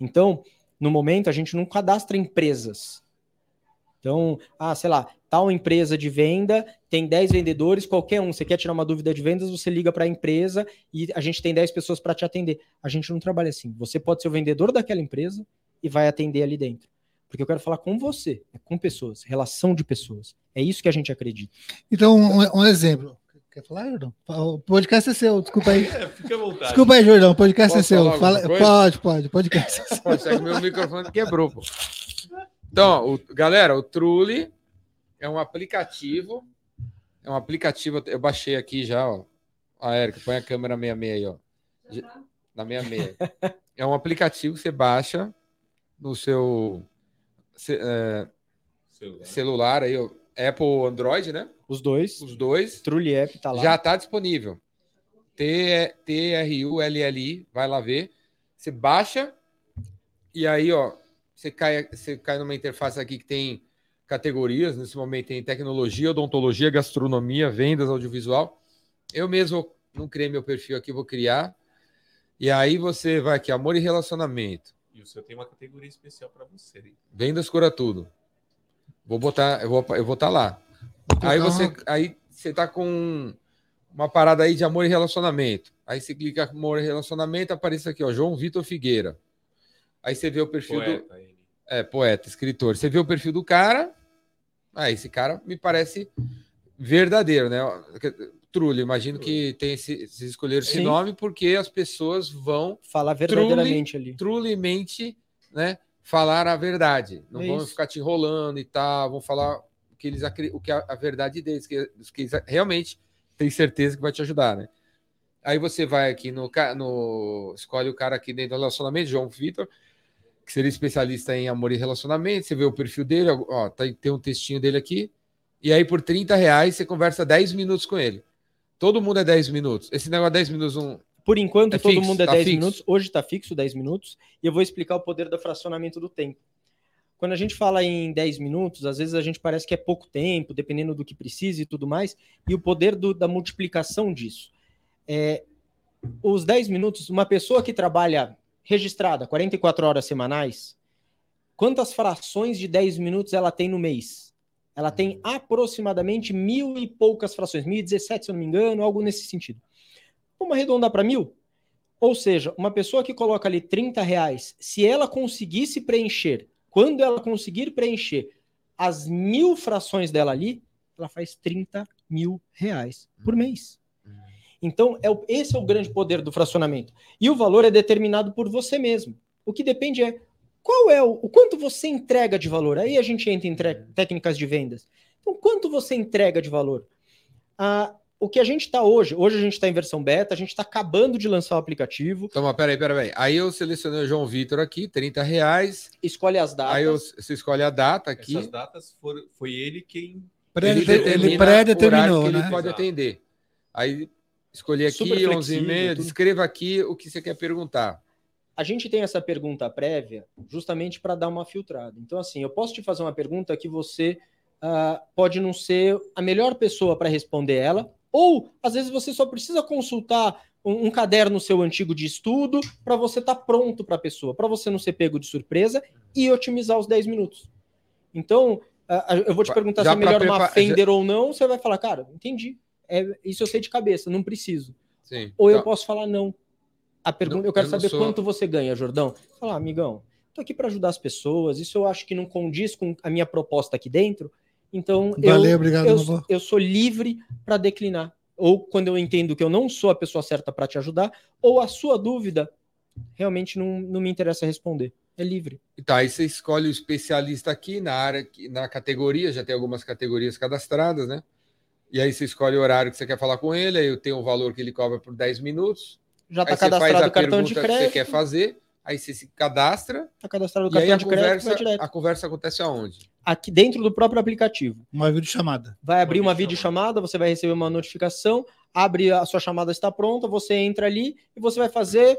Então, no momento, a gente não cadastra empresas. Então, ah, sei lá, tal empresa de venda tem 10 vendedores, qualquer um, você quer tirar uma dúvida de vendas, você liga para a empresa e a gente tem 10 pessoas para te atender. A gente não trabalha assim. Você pode ser o vendedor daquela empresa e vai atender ali dentro. Porque eu quero falar com você, é com pessoas, relação de pessoas. É isso que a gente acredita. Então, um, um exemplo. Quer falar, Jordão? O podcast é seu, desculpa aí. É, fica à vontade. Desculpa aí, Jordão, o podcast Posso é seu. Fala, pode, pode, podcast é seu. Meu microfone quebrou, pô. Então, o- galera, o Trulli é um aplicativo. É um aplicativo, eu baixei aqui já, ó. A Érica, põe a câmera 66 aí, ó. De- Na 66. É um aplicativo que você baixa no seu ce- é, Celular. celular aí, ó. Apple ou Android, né? Os dois, Os dois. Trulli App tá lá. Já está disponível. T- T-R-U-L-L-I, vai lá ver. Você baixa e aí, ó, você cai, você cai numa interface aqui que tem categorias. Nesse momento tem tecnologia, odontologia, gastronomia, vendas, audiovisual. Eu mesmo não criei meu perfil aqui, vou criar. E aí você vai aqui, amor e relacionamento. E o senhor tem uma categoria especial para você. hein? Vendas cura tudo. Vou botar, eu vou, eu vou estar lá. Aí Então, você, aí você tá com uma parada aí de amor e relacionamento. Aí você clica amor e relacionamento, aparece aqui, ó, João Vitor Figueira. Aí você vê o perfil do Poeta, ele. é poeta, escritor. Você vê o perfil do cara. Ah, esse cara me parece verdadeiro, né? Trulli, imagino que tem esse, vocês escolheram esse Sim. nome porque as pessoas vão Falar verdadeiramente ali. trulemente, né, falar a verdade. Não É vão isso. ficar te enrolando e tal, vão falar o que eles o que a, a verdade deles, que, que eles realmente têm certeza que vai te ajudar, né? Aí você vai aqui no, no escolhe o cara aqui dentro do relacionamento, João Vitor, que seria especialista em amor e relacionamento. Você vê o perfil dele, ó, tá, tem um textinho dele aqui. E aí, por 30 reais, você conversa 10 minutos com ele. Todo mundo é 10 minutos. Esse negócio de 10 minutos, um, Por enquanto, É todo fixo, mundo é tá 10 fixo. minutos. Hoje está fixo 10 minutos. E eu vou explicar o poder do fracionamento do tempo. Quando a gente fala em 10 minutos, às vezes a gente parece que é pouco tempo, dependendo do que precisa e tudo mais. E o poder do- da multiplicação disso. É, os 10 minutos, uma pessoa que trabalha registrada 44 horas semanais, quantas frações de 10 minutos ela tem no mês? Ela tem aproximadamente mil e poucas frações, 1017, se eu não me engano, algo nesse sentido. Vamos arredondar para mil? Ou seja, uma pessoa que coloca ali 30 reais, se ela conseguisse preencher, quando ela conseguir preencher as mil frações dela ali, ela faz 30 mil reais por mês. Então, é o- esse é o grande poder do fracionamento. E o valor é determinado por você mesmo. O que depende é qual é o, o quanto você entrega de valor. Aí a gente entra em técnicas de vendas. Então, quanto você entrega de valor? Ah, o que a gente está hoje, hoje a gente está em versão beta, a gente está acabando de lançar o aplicativo, Então, mas peraí, peraí. Aí eu selecionei o João Vitor aqui, 30 reais. escolhe as datas. Aí eu, você escolhe a data aqui. Essas datas foram, foi ele quem. Pré- ele pré-determinou, o horário que né? Ele pode Exato. atender. Aí escolhi Super aqui, 11 e meia, tudo. descreva aqui o que você quer perguntar. A gente tem essa pergunta prévia justamente para dar uma filtrada. Então, assim, eu posso te fazer uma pergunta que você ah, pode não ser a melhor pessoa para responder ela, ou às vezes você só precisa consultar um, um caderno seu antigo de estudo para você estar pronto para a pessoa, para você não ser pego de surpresa e otimizar os 10 minutos. Então, ah, eu vou te Já perguntar se é melhor uma Fender ou não, você vai falar, cara, entendi. É, isso eu sei de cabeça, não preciso. Sim. Ou eu Tá. posso falar não. A pergunta, Não, eu quero eu saber sou- quanto você ganha, Jordão. Falar, amigão, tô aqui para ajudar as pessoas. Isso eu acho que não condiz com a minha proposta aqui dentro. Então, Valeu, eu, obrigado, eu, eu sou livre para declinar. Ou quando eu entendo que eu não sou a pessoa certa para te ajudar, ou a sua dúvida realmente não, não me interessa responder. É livre. Tá, aí você escolhe o especialista aqui na área, que- na categoria, já tem algumas categorias cadastradas, né? E aí você escolhe o horário que você quer falar com ele, aí tem o valor que ele cobra por 10 minutos. Já está cadastrado o cartão de pergunta que você crédito. quer fazer, aí você se cadastra Está cadastrado o e aí cartão a de crédito conversa, direto. a conversa acontece aonde? Aqui dentro do próprio aplicativo. Uma videochamada. Vai abrir uma videochamada. videochamada, você vai receber uma notificação, abre a sua chamada está pronta, você entra ali e você vai fazer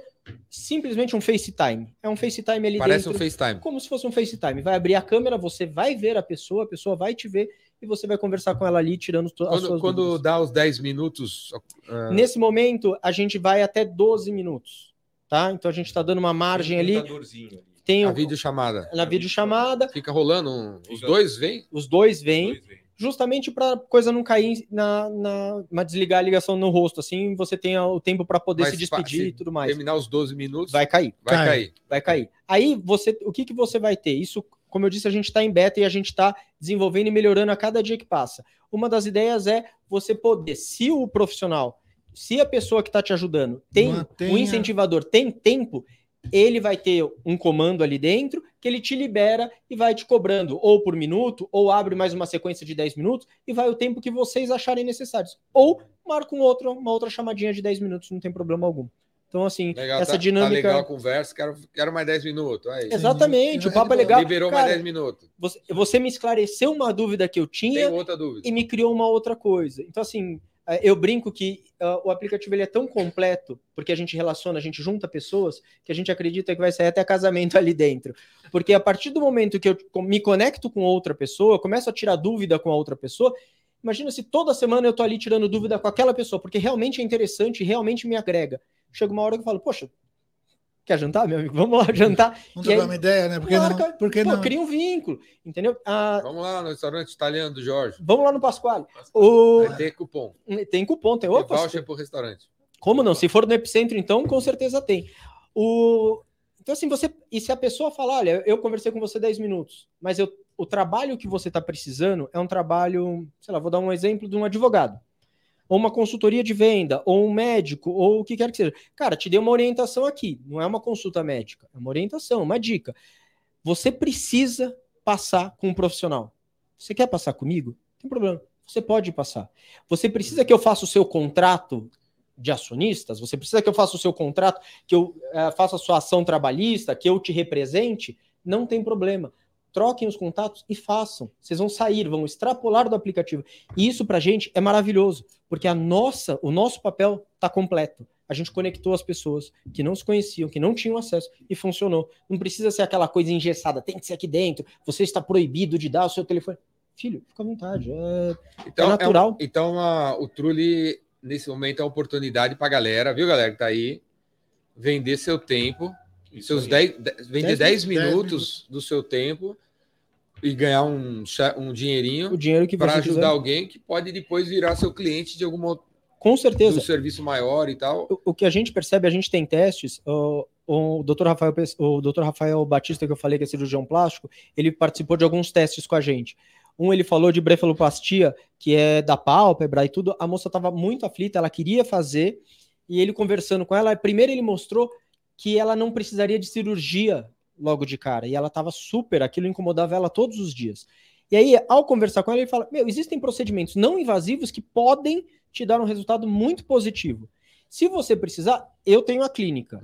simplesmente um FaceTime. É um FaceTime ali Parece dentro. um FaceTime. como se fosse um FaceTime. Vai abrir a câmera, você vai ver a pessoa, a pessoa vai te ver e você vai conversar com ela ali, tirando as Quando, suas quando dúvidas. dá os 10 minutos, ah, Nesse momento, a gente vai até 12 minutos, tá? Então a gente está dando uma margem Tem um ali. Tem a videochamada na videochamada, fica rolando, um- os dois vêm? os dois vêm, justamente para coisa não cair na, na, na desligar a ligação no rosto, assim você tenha o tempo para poder Mas se despedir se e tudo mais. Terminar os 12 minutos, Vai cair. vai Cai. cair. vai cair. Aí você, o que, que você vai ter? Isso, como eu disse, a gente está em beta e a gente está desenvolvendo e melhorando a cada dia que passa. Uma das ideias é você poder, se o profissional, se a pessoa que está te ajudando tem Mantenha- um incentivador, tem tempo, ele vai ter um comando ali dentro que ele te libera e vai te cobrando ou por minuto, ou abre mais uma sequência de 10 minutos e vai o tempo que vocês acharem necessários. Ou marca um outro, uma outra chamadinha de 10 minutos, não tem problema algum. Então, assim, Legal, essa tá, dinâmica. Tá legal a conversa, quero, quero mais 10 minutos. Aí, Exatamente, o papo é legal. Liberou Cara, mais 10 minutos. Você, você me esclareceu uma dúvida que eu tinha e me criou uma outra coisa. Então, assim, eh, eu brinco que ah, o aplicativo ele é tão completo, porque a gente relaciona, a gente junta pessoas, que a gente acredita que vai sair até casamento ali dentro. Porque a partir do momento que eu me conecto com outra pessoa, começo a tirar dúvida com a outra pessoa, imagina se toda semana eu tô ali tirando dúvida com aquela pessoa, porque realmente é interessante, realmente me agrega. Chega uma hora que eu falo, poxa, quer jantar, meu amigo? Vamos lá jantar. Vamos E aí, trocar uma ideia, né? Por que marca- não? Por que Pô, não? cria um vínculo, entendeu? Ah, Vamos lá no restaurante italiano do Jorge. vamos lá no Pasquale. O... Ter cupom. Tem cupom, tem. Tem Opa, voucher pro restaurante. como não? Se for no Epicentro, então, com certeza tem. O... Então, assim, você. E se a pessoa falar, olha, eu conversei com você 10 minutos, mas eu... o trabalho que você está precisando é um trabalho, sei lá, vou dar um exemplo de um advogado. Ou uma consultoria de venda, ou um médico, ou o que quer que seja. Cara, te dei uma orientação aqui. Não é uma consulta médica, é uma orientação, uma dica. Você precisa passar com um profissional. Você quer passar comigo? Não tem problema. Você pode passar. Você precisa que eu faça o seu contrato de acionistas? Você precisa que eu faça o seu contrato, que eu eh, faça a sua ação trabalhista, que eu te represente? Não tem problema. Troquem os contatos e façam. Vocês vão sair, vão extrapolar do aplicativo. E isso pra gente é maravilhoso, porque a nossa, o nosso papel está completo. A gente conectou as pessoas que não se conheciam, que não tinham acesso e funcionou. Não precisa ser aquela coisa engessada, tem que ser aqui dentro, você está proibido de dar o seu telefone. Filho, fica à vontade. É, Então, É natural. um- então a- o Trulli, nesse momento, é uma oportunidade pra galera, viu, galera, que tá aí, vender seu tempo, Isso seus aí. 10, de- vender 10 10 minutos do seu tempo e ganhar um, um dinheirinho o dinheiro que para ajudar quiser. alguém que pode depois virar seu cliente de algum outro Com certeza. do serviço maior e tal. o, o que a gente percebe, a gente tem testes. O, o Dr. Rafael, o Dr. Rafael Batista, que eu falei que é cirurgião plástico, ele participou de alguns testes com a gente. Um ele falou de brefaloplastia, que é da pálpebra e tudo. A moça estava muito aflita, ela queria fazer, e ele conversando com ela, primeiro ele mostrou que ela não precisaria de cirurgia logo de cara, e ela estava super, aquilo incomodava ela todos os dias. E aí, ao conversar com ela, ele fala: Meu, existem procedimentos não invasivos que podem te dar um resultado muito positivo. Se você precisar, eu tenho a clínica.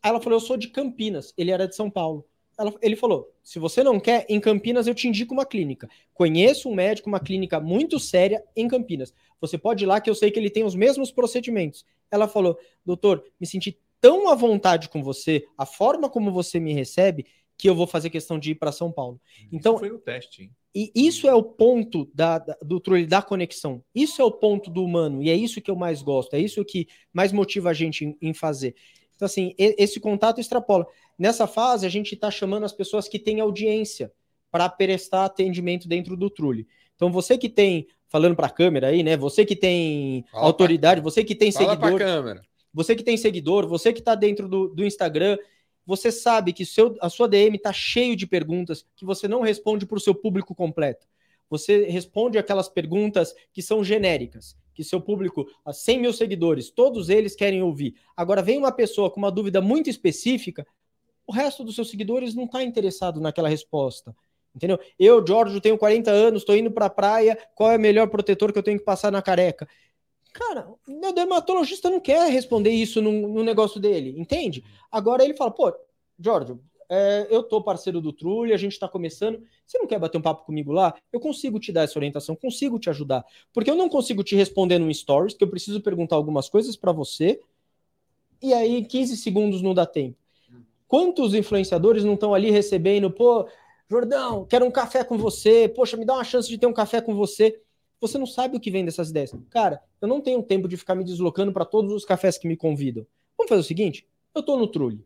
Aí ela falou: Eu sou de Campinas. Ele era de São Paulo. Ela- ele falou: Se você não quer, em Campinas eu te indico uma clínica. Conheço um médico, uma clínica muito séria em Campinas. Você pode ir lá que eu sei que ele tem os mesmos procedimentos. Ela falou: Doutor, me senti tão à vontade com você, a forma como você me recebe, que eu vou fazer questão de ir para São Paulo. Então, Isso foi no teste, hein? e isso é o ponto da, da- do Trulli, da conexão. Isso é o ponto do humano. E é isso que eu mais gosto. É isso que mais motiva a gente em, em fazer. Então, assim, e- esse contato extrapola. Nessa fase, a gente está chamando as pessoas que têm audiência para prestar atendimento dentro do Trulli. Então, você que tem, falando para a câmera aí, né? Você que tem Fala autoridade, você que tem Fala pra seguidor, câmera. Você que tem seguidor, você que está dentro do, do Instagram, você sabe que seu, a sua DM está cheio de perguntas que você não responde para o seu público completo. Você responde aquelas perguntas que são genéricas, que seu público, a 100 mil seguidores, todos eles querem ouvir. Agora vem uma pessoa com uma dúvida muito específica, o resto dos seus seguidores não está interessado naquela resposta. Entendeu? Eu, Giorgio, tenho 40 anos, estou indo para a praia, qual é o melhor protetor que eu tenho que passar na careca? Cara, meu dermatologista não quer responder isso no, no negócio dele, entende? Agora ele fala, pô, Giorgio, é, eu tô parceiro do Trulli, a gente está começando. Você não quer bater um papo comigo lá? Eu consigo te dar essa orientação, consigo te ajudar. Porque eu não consigo te responder no stories, que eu preciso perguntar algumas coisas para você, e aí 15 segundos não dá tempo. Quantos influenciadores não estão ali recebendo, pô, Jordão, quero um café com você, poxa, me dá uma chance de ter um café com você. Você não sabe o que vem dessas ideias. Cara, eu não tenho tempo de ficar me deslocando para todos os cafés que me convidam. Vamos fazer o seguinte: eu tô no Trulli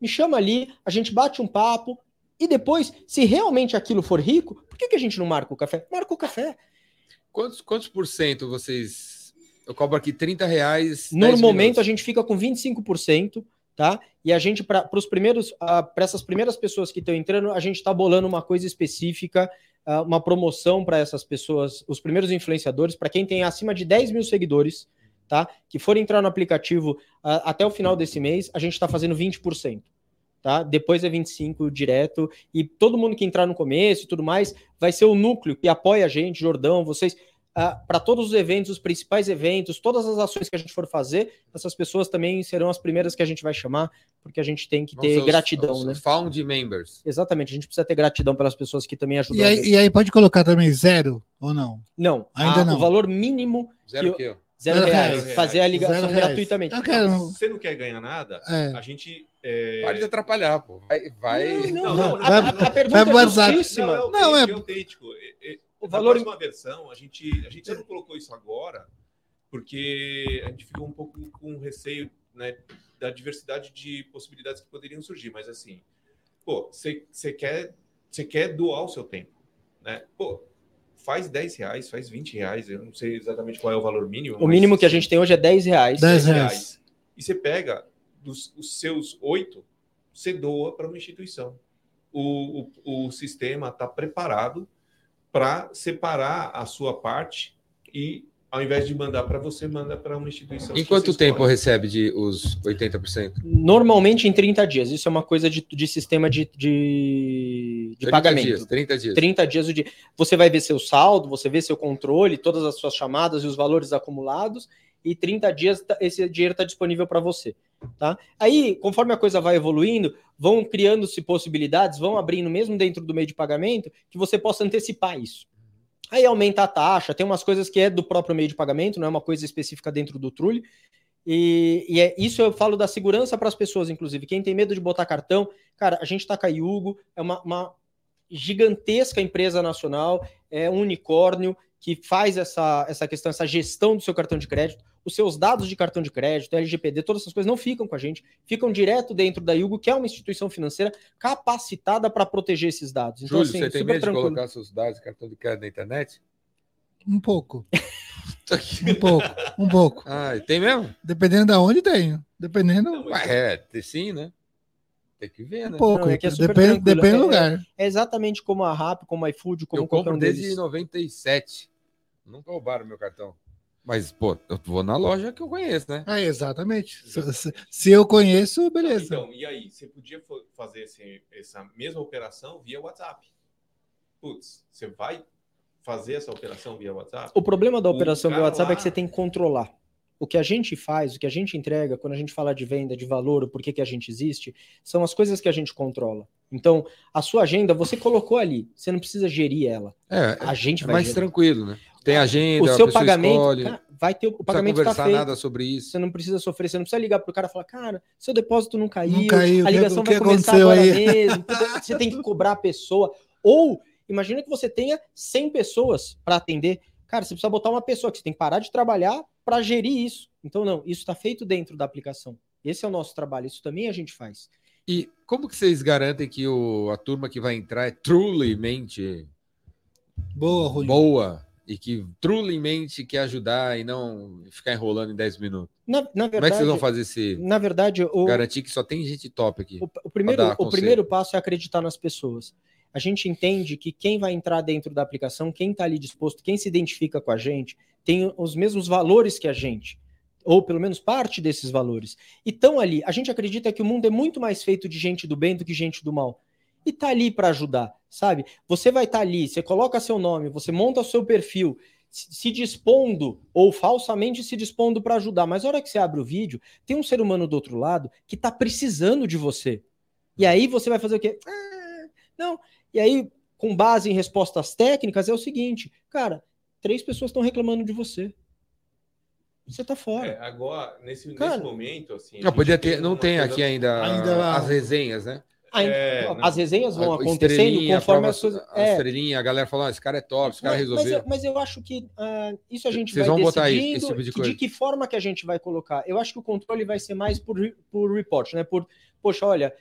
me chama ali, a gente bate um papo, e depois, se realmente aquilo for rico, por que, que a gente não marca o café? Marca o café. Quantos, quantos por cento vocês. Eu cobro aqui 30 reais. No momento, minutos. a gente fica com 25%, tá? E a gente, para os primeiros, uh, para essas primeiras pessoas que estão entrando, a gente está bolando uma coisa específica, uh, uma promoção para essas pessoas, os primeiros influenciadores, para quem tem acima de 10 mil seguidores tá? Que for entrar no aplicativo uh, até o final desse mês, a gente está fazendo 20%. Tá? Depois é 25 direto e todo mundo que entrar no começo e tudo mais vai ser o núcleo que apoia a gente, Jordão, vocês uh, para todos os eventos, os principais eventos, todas as ações que a gente for fazer, essas pessoas também serão as primeiras que a gente vai chamar, porque a gente tem que ter gratidão, os, né? Found members. Exatamente, a gente precisa ter gratidão pelas pessoas que também ajudam. E aí, e aí pode colocar também zero ou não? Não, ainda a, não. O valor mínimo zero que, que Zero, reais. reais. Fazer a ligação gratuitamente. Eu quero... Se você não quer ganhar nada, é. a gente. É... Pode atrapalhar, pô. Vai. vai... Não, não, não, não. A, a, pergunta vai é justíssima. Não, não, é, é autêntico. O valor. Na próxima versão, a gente, a gente não colocou isso agora, porque a gente ficou um pouco com receio né, da diversidade de possibilidades que poderiam surgir. Mas assim, pô, você quer, quer doar o seu tempo. Né? Pô, faz 10 reais, faz 20 reais, eu não sei exatamente qual é o valor mínimo. O mínimo que a gente tem hoje é 10 reais. 10 reais. E você pega dos os seus oito, você doa para uma instituição. O, o, o sistema está preparado para separar a sua parte e ao invés de mandar para você, manda para uma instituição. Em quanto tempo recebe de os 80%? Normalmente em 30 dias. Isso é uma coisa de, de sistema de, de, de 30 pagamento. Dias, 30 dias. 30 dias o dia. Você vai ver seu saldo, você vê seu controle, todas as suas chamadas e os valores acumulados, e 30 dias tá, esse dinheiro está disponível para você. Tá? Aí, conforme a coisa vai evoluindo, vão criando-se possibilidades, vão abrindo mesmo dentro do meio de pagamento, que você possa antecipar isso. Aí aumenta a taxa, tem umas coisas que é do próprio meio de pagamento, não é uma coisa específica dentro do Trulli. E, e é isso eu falo da segurança para as pessoas, inclusive. Quem tem medo de botar cartão, cara, a gente está com a Yugo, é uma, uma gigantesca empresa nacional, é um unicórnio que faz essa, essa questão, essa gestão do seu cartão de crédito. Os seus dados de cartão de crédito, LGPD, todas essas coisas não ficam com a gente, ficam direto dentro da Yugo, que é uma instituição financeira capacitada para proteger esses dados. Então, Júlio, assim, você tem medo tranquilo. de colocar seus dados de cartão de crédito na internet? Um pouco. um pouco, um pouco. Ah, tem mesmo? Dependendo de onde tenho. Dependendo. Não, é, sim, né? Tem que ver, né? Um pouco, não, é, é depende, depende do é, lugar. É, exatamente como a RAP, como a iFood, como eu compro desde deles. 97. Nunca roubaram meu cartão. Mas, pô, eu vou na loja que eu conheço, né? Ah, exatamente. Se, se eu conheço, beleza. Então, e aí? Você podia fazer esse, essa mesma operação via WhatsApp. Putz, você vai fazer essa operação via WhatsApp? O problema da operação via WhatsApp lá... é que você tem que controlar o que a gente faz, o que a gente entrega, quando a gente fala de venda, de valor, o porquê que a gente existe, são as coisas que a gente controla. Então, a sua agenda, você colocou ali, você não precisa gerir ela. É, a gente é vai mais gerir. tranquilo, né? Tem agenda, o seu pagamento cara, vai ter o pagamento não conversar tá nada sobre isso. Você não precisa sofrer, você não precisa ligar para o cara e falar, cara, seu depósito não caiu, não caiu a ligação que, vai começar agora aí? mesmo, você tem que cobrar a pessoa. Ou imagina que você tenha 100 pessoas para atender. Cara, você precisa botar uma pessoa que você tem que parar de trabalhar para gerir isso. Então, não, isso está feito dentro da aplicação. Esse é o nosso trabalho, isso também a gente faz. E como que vocês garantem que o, a turma que vai entrar é trulymente boa, Rui. boa e que trulymente quer ajudar e não ficar enrolando em 10 minutos? Na, na verdade, como é que vocês vão fazer esse na verdade, o, garantir que só tem gente top aqui? O, o primeiro, o primeiro passo é acreditar nas pessoas. A gente entende que quem vai entrar dentro da aplicação, quem está ali disposto, quem se identifica com a gente, tem os mesmos valores que a gente ou pelo menos parte desses valores, e estão ali. A gente acredita que o mundo é muito mais feito de gente do bem do que gente do mal. e tá ali para ajudar, sabe? Você vai estar tá ali, você coloca seu nome, você monta o seu perfil, se dispondo ou falsamente se dispondo para ajudar, mas na hora que você abre o vídeo, tem um ser humano do outro lado que está precisando de você. E aí você vai fazer o quê? Ah, não. E aí, com base em respostas técnicas, é o seguinte, cara, três pessoas estão reclamando de você. Você tá fora. É, agora, nesse, Cara, nesse momento, assim. Não, podia ter, não tem aqui ainda, ainda, as resenhas, né? É, as resenhas vão acontecendo conforme as coisas. A é. estrelinha, a galera falando, ah, esse cara é top, esse cara mas, resolveu. Mas eu, mas eu acho que uh, isso a gente Vocês vai vão botar isso, esse tipo de coisa. De que forma que a gente vai colocar? Eu acho que o controle vai ser mais por, por report, né? Por, poxa, olha,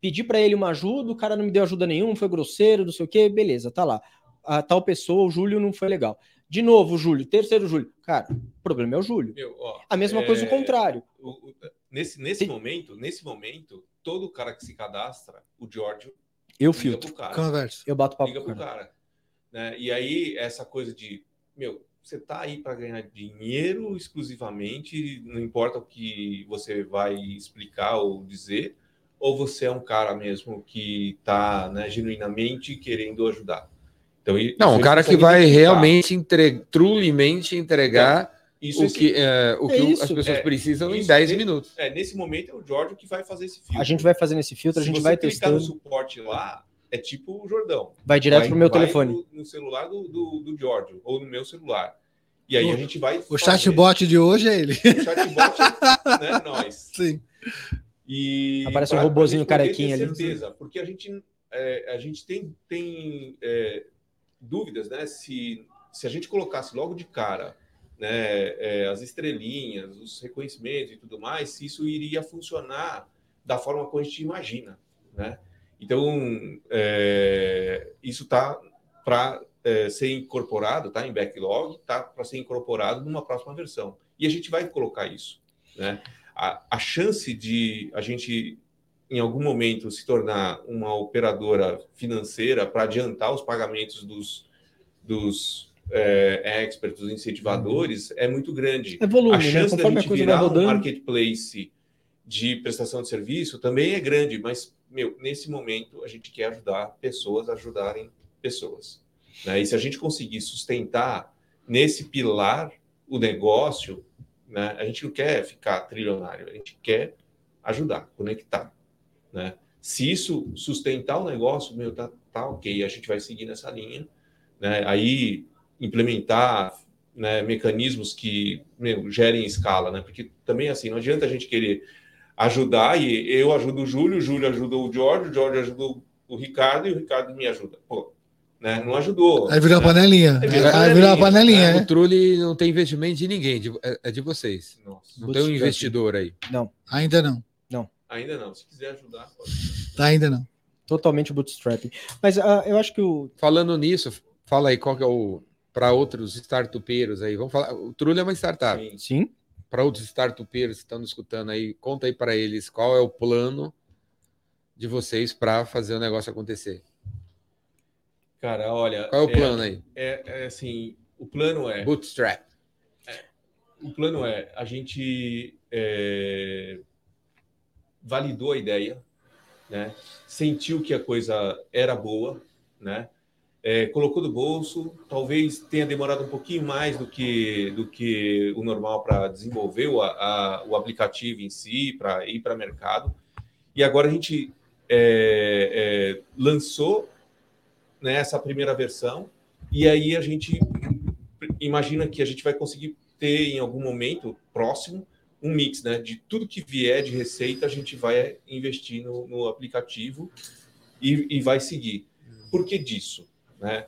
pedi para ele uma ajuda, o cara não me deu ajuda nenhuma, foi grosseiro, não sei o quê, beleza, tá lá. A tal pessoa, o Júlio, não foi legal. De novo, Júlio, terceiro Júlio. Cara, o problema é o Júlio. Meu, ó, a mesma é... coisa o contrário. O, o, nesse nesse momento, nesse momento, todo cara que se cadastra, o Giorgio, eu filtro, cara, converso, eu bato papo liga pro cara. cara né? E aí essa coisa de, meu, você tá aí para ganhar dinheiro exclusivamente, não importa o que você vai explicar ou dizer, ou você é um cara mesmo que tá, né, genuinamente querendo ajudar. Então, não, um cara que vai realmente, entre, trulymente entregar isso, o que, é, o é que as pessoas é, precisam em 10 minutos. É, nesse momento é o Jorge que vai fazer esse filtro. A gente vai fazer nesse filtro, Se a gente vai testando. no suporte lá, é tipo o Jordão. Vai direto para o meu telefone. No, no, celular do, do, do Jorge, ou no meu celular. E aí o, a gente vai. O chatbot de hoje é ele. O chatbot é nós. Sim. E Aparece um robozinho carequinha ali. certeza, porque a gente, é, a gente tem, tem é, dúvidas, né? Se, se a gente colocasse logo de cara né, é, as estrelinhas, os reconhecimentos e tudo mais, se isso iria funcionar da forma como a gente imagina, né? Então, é, isso está para é, ser incorporado, tá em backlog, tá para ser incorporado numa próxima versão. E a gente vai colocar isso, né? A, a chance de a gente em algum momento se tornar uma operadora financeira para adiantar os pagamentos dos, dos é, experts, dos incentivadores, é muito grande. É volume, a né? chance né? da gente virar um marketplace de prestação de serviço também é grande, mas, meu, nesse momento a gente quer ajudar pessoas a ajudarem pessoas. Né? E se a gente conseguir sustentar nesse pilar o negócio, né? a gente não quer ficar trilionário, a gente quer ajudar, conectar. Né? Se isso sustentar o negócio, meu, tá, tá ok, a gente vai seguir nessa linha. Né? Aí implementar né, mecanismos que meu, gerem escala, né? Porque também assim, não adianta a gente querer ajudar e eu ajudo o Júlio, o Júlio ajuda o Jorge, o Jorge ajuda o Ricardo e o Ricardo me ajuda. Pô, né? Não ajudou. Aí virou né? panelinha. Aí virou, Aí virou a panelinha. É, o Trulli não tem investimento de ninguém, de, é, é de vocês. Nossa. Não tem um investidor aí. Não. Ainda não. Ainda não. Se quiser ajudar, pode. Tá, ainda não. Totalmente bootstrapping. Mas uh, eu acho que o. Falando nisso, fala aí qual que é o. Para outros startupeiros aí. Vamos falar. O Trulho é uma startup. Sim. Sim. Para outros startupeiros que estão escutando aí, conta aí para eles qual é o plano de vocês para fazer o negócio acontecer. Cara, olha. Qual é o plano é, aí? É, é, assim, o plano é. Bootstrap. É, o plano é a gente é, validou a ideia, né? sentiu que a coisa era boa, né? É, colocou do bolso, talvez tenha demorado um pouquinho mais do que, do que o normal para desenvolver o, a, o aplicativo em si, para ir para mercado. E agora a gente é, é, lançou né, essa primeira versão, e aí a gente imagina que a gente vai conseguir ter em algum momento próximo um mix, né? De tudo que vier de receita, a gente vai investir no, no aplicativo e, e, vai seguir. Por que disso? Né?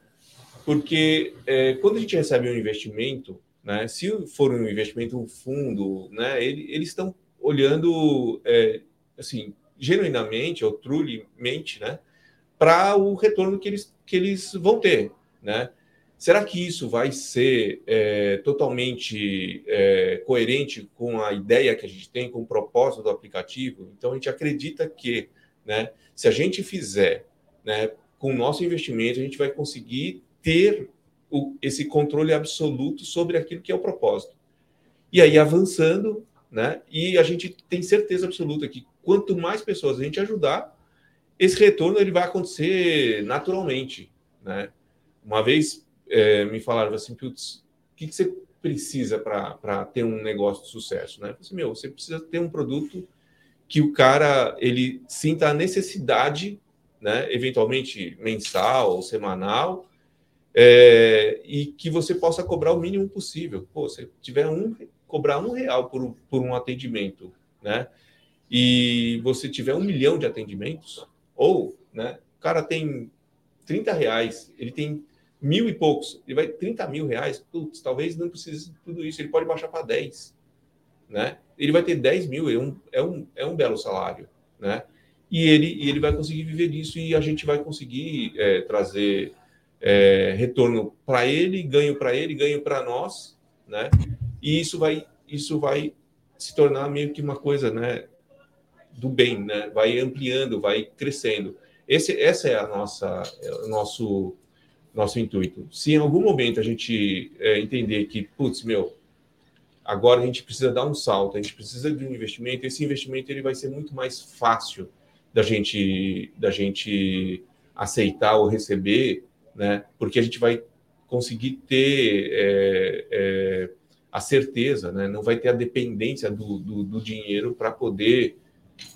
Porque é, quando a gente recebe um investimento, né? Se for um investimento, um fundo, né? Ele, eles estão olhando, é, assim, genuinamente ou trulymente, né? Para o retorno que eles, que eles vão ter, né? Será que isso vai ser é, totalmente é, coerente com a ideia que a gente tem, com o propósito do aplicativo? Então, a gente acredita que, né, se a gente fizer né, com o nosso investimento, a gente vai conseguir ter o, esse controle absoluto sobre aquilo que é o propósito. E aí, avançando, né, e a gente tem certeza absoluta que quanto mais pessoas a gente ajudar, esse retorno ele vai acontecer naturalmente, né? Uma vez é, me falaram assim, putz, o que, que você precisa para ter um negócio de sucesso, né? Eu falei assim, meu, você precisa ter um produto que o cara ele sinta a necessidade, né? Eventualmente mensal ou semanal, é, e que você possa cobrar o mínimo possível. Pô, se tiver um cobrar um real por, por um atendimento, né? E você tiver um milhão de atendimentos, ou, né? O cara tem 30 reais, ele tem mil e poucos, ele vai 30 mil reais, putz, talvez não precise de tudo isso, ele pode baixar para 10, né? Ele vai ter 10 mil, é um, é um, é um belo salário, né? E ele, e ele vai conseguir viver disso e a gente vai conseguir é, trazer é, retorno para ele, ganho para ele, ganho para nós, né? E isso vai, isso vai se tornar meio que uma coisa, né? Do bem, né? Vai ampliando, vai crescendo. Esse, essa é a nossa, é o nosso, nosso intuito. Se em algum momento a gente é, entender que, putz, meu, agora a gente precisa dar um salto, a gente precisa de um investimento, esse investimento ele vai ser muito mais fácil da gente, da gente aceitar ou receber né? Porque a gente vai conseguir ter é, é, a certeza, né? Não vai ter a dependência do, do, do dinheiro para poder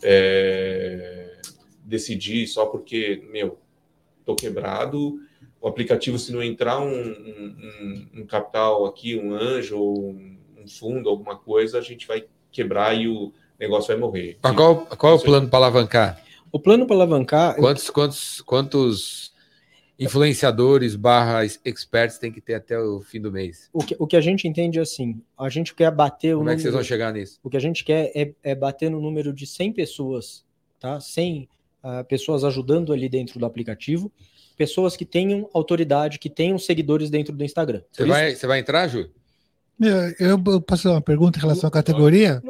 é, decidir só porque, meu, tô quebrado. O aplicativo, se não entrar um, um, um capital aqui, um anjo um, um fundo, alguma coisa, a gente vai quebrar e o negócio vai morrer. qual, qual é o plano para alavancar? O plano para alavancar. Quantos, quantos, quantos influenciadores barra experts tem que ter até o fim do mês. O que, o que a gente entende é assim, a gente quer bater o Como é que vocês vão chegar nisso? O que a gente quer é, é bater no número de 100 pessoas, tá? 100 uh, pessoas ajudando ali dentro do aplicativo, pessoas que tenham autoridade, que tenham seguidores dentro do Instagram. Você vai, você vai entrar, Ju? Eu, eu posso fazer uma pergunta em relação à categoria?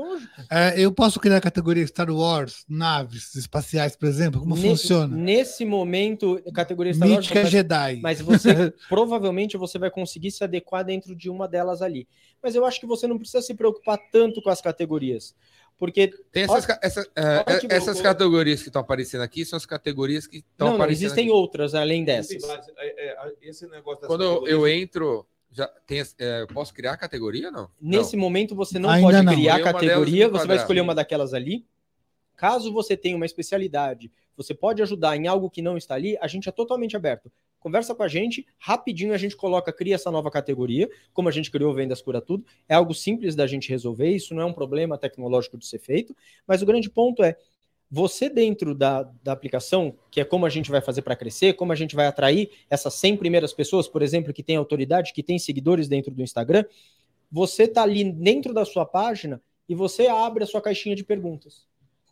É, eu posso criar a categoria Star Wars, naves espaciais, por exemplo? Como nesse, funciona? Nesse momento, categoria Star Mítica Wars. Jedi. Mas você provavelmente você vai conseguir se adequar dentro de uma delas ali. Mas eu acho que você não precisa se preocupar tanto com as categorias. Porque. Tem essas, ó, essa, é, essas categorias que estão aparecendo aqui são as categorias que estão aparecendo. Não, existem aqui. outras além dessas. É, é, esse negócio Quando eu entro já tem, é, posso criar categoria ou não? Nesse não. momento você não Ainda pode não. criar categoria, você vai escolher uma daquelas ali. Caso você tenha uma especialidade, você pode ajudar em algo que não está ali, a gente é totalmente aberto. Conversa com a gente, rapidinho a gente coloca, cria essa nova categoria, como a gente criou Vendas Cura Tudo. É algo simples da gente resolver, isso não é um problema tecnológico de ser feito, mas o grande ponto é, você dentro da, da aplicação, que é como a gente vai fazer para crescer, como a gente vai atrair essas 100 primeiras pessoas, por exemplo, que tem autoridade, que tem seguidores dentro do Instagram, você está ali dentro da sua página e você abre a sua caixinha de perguntas.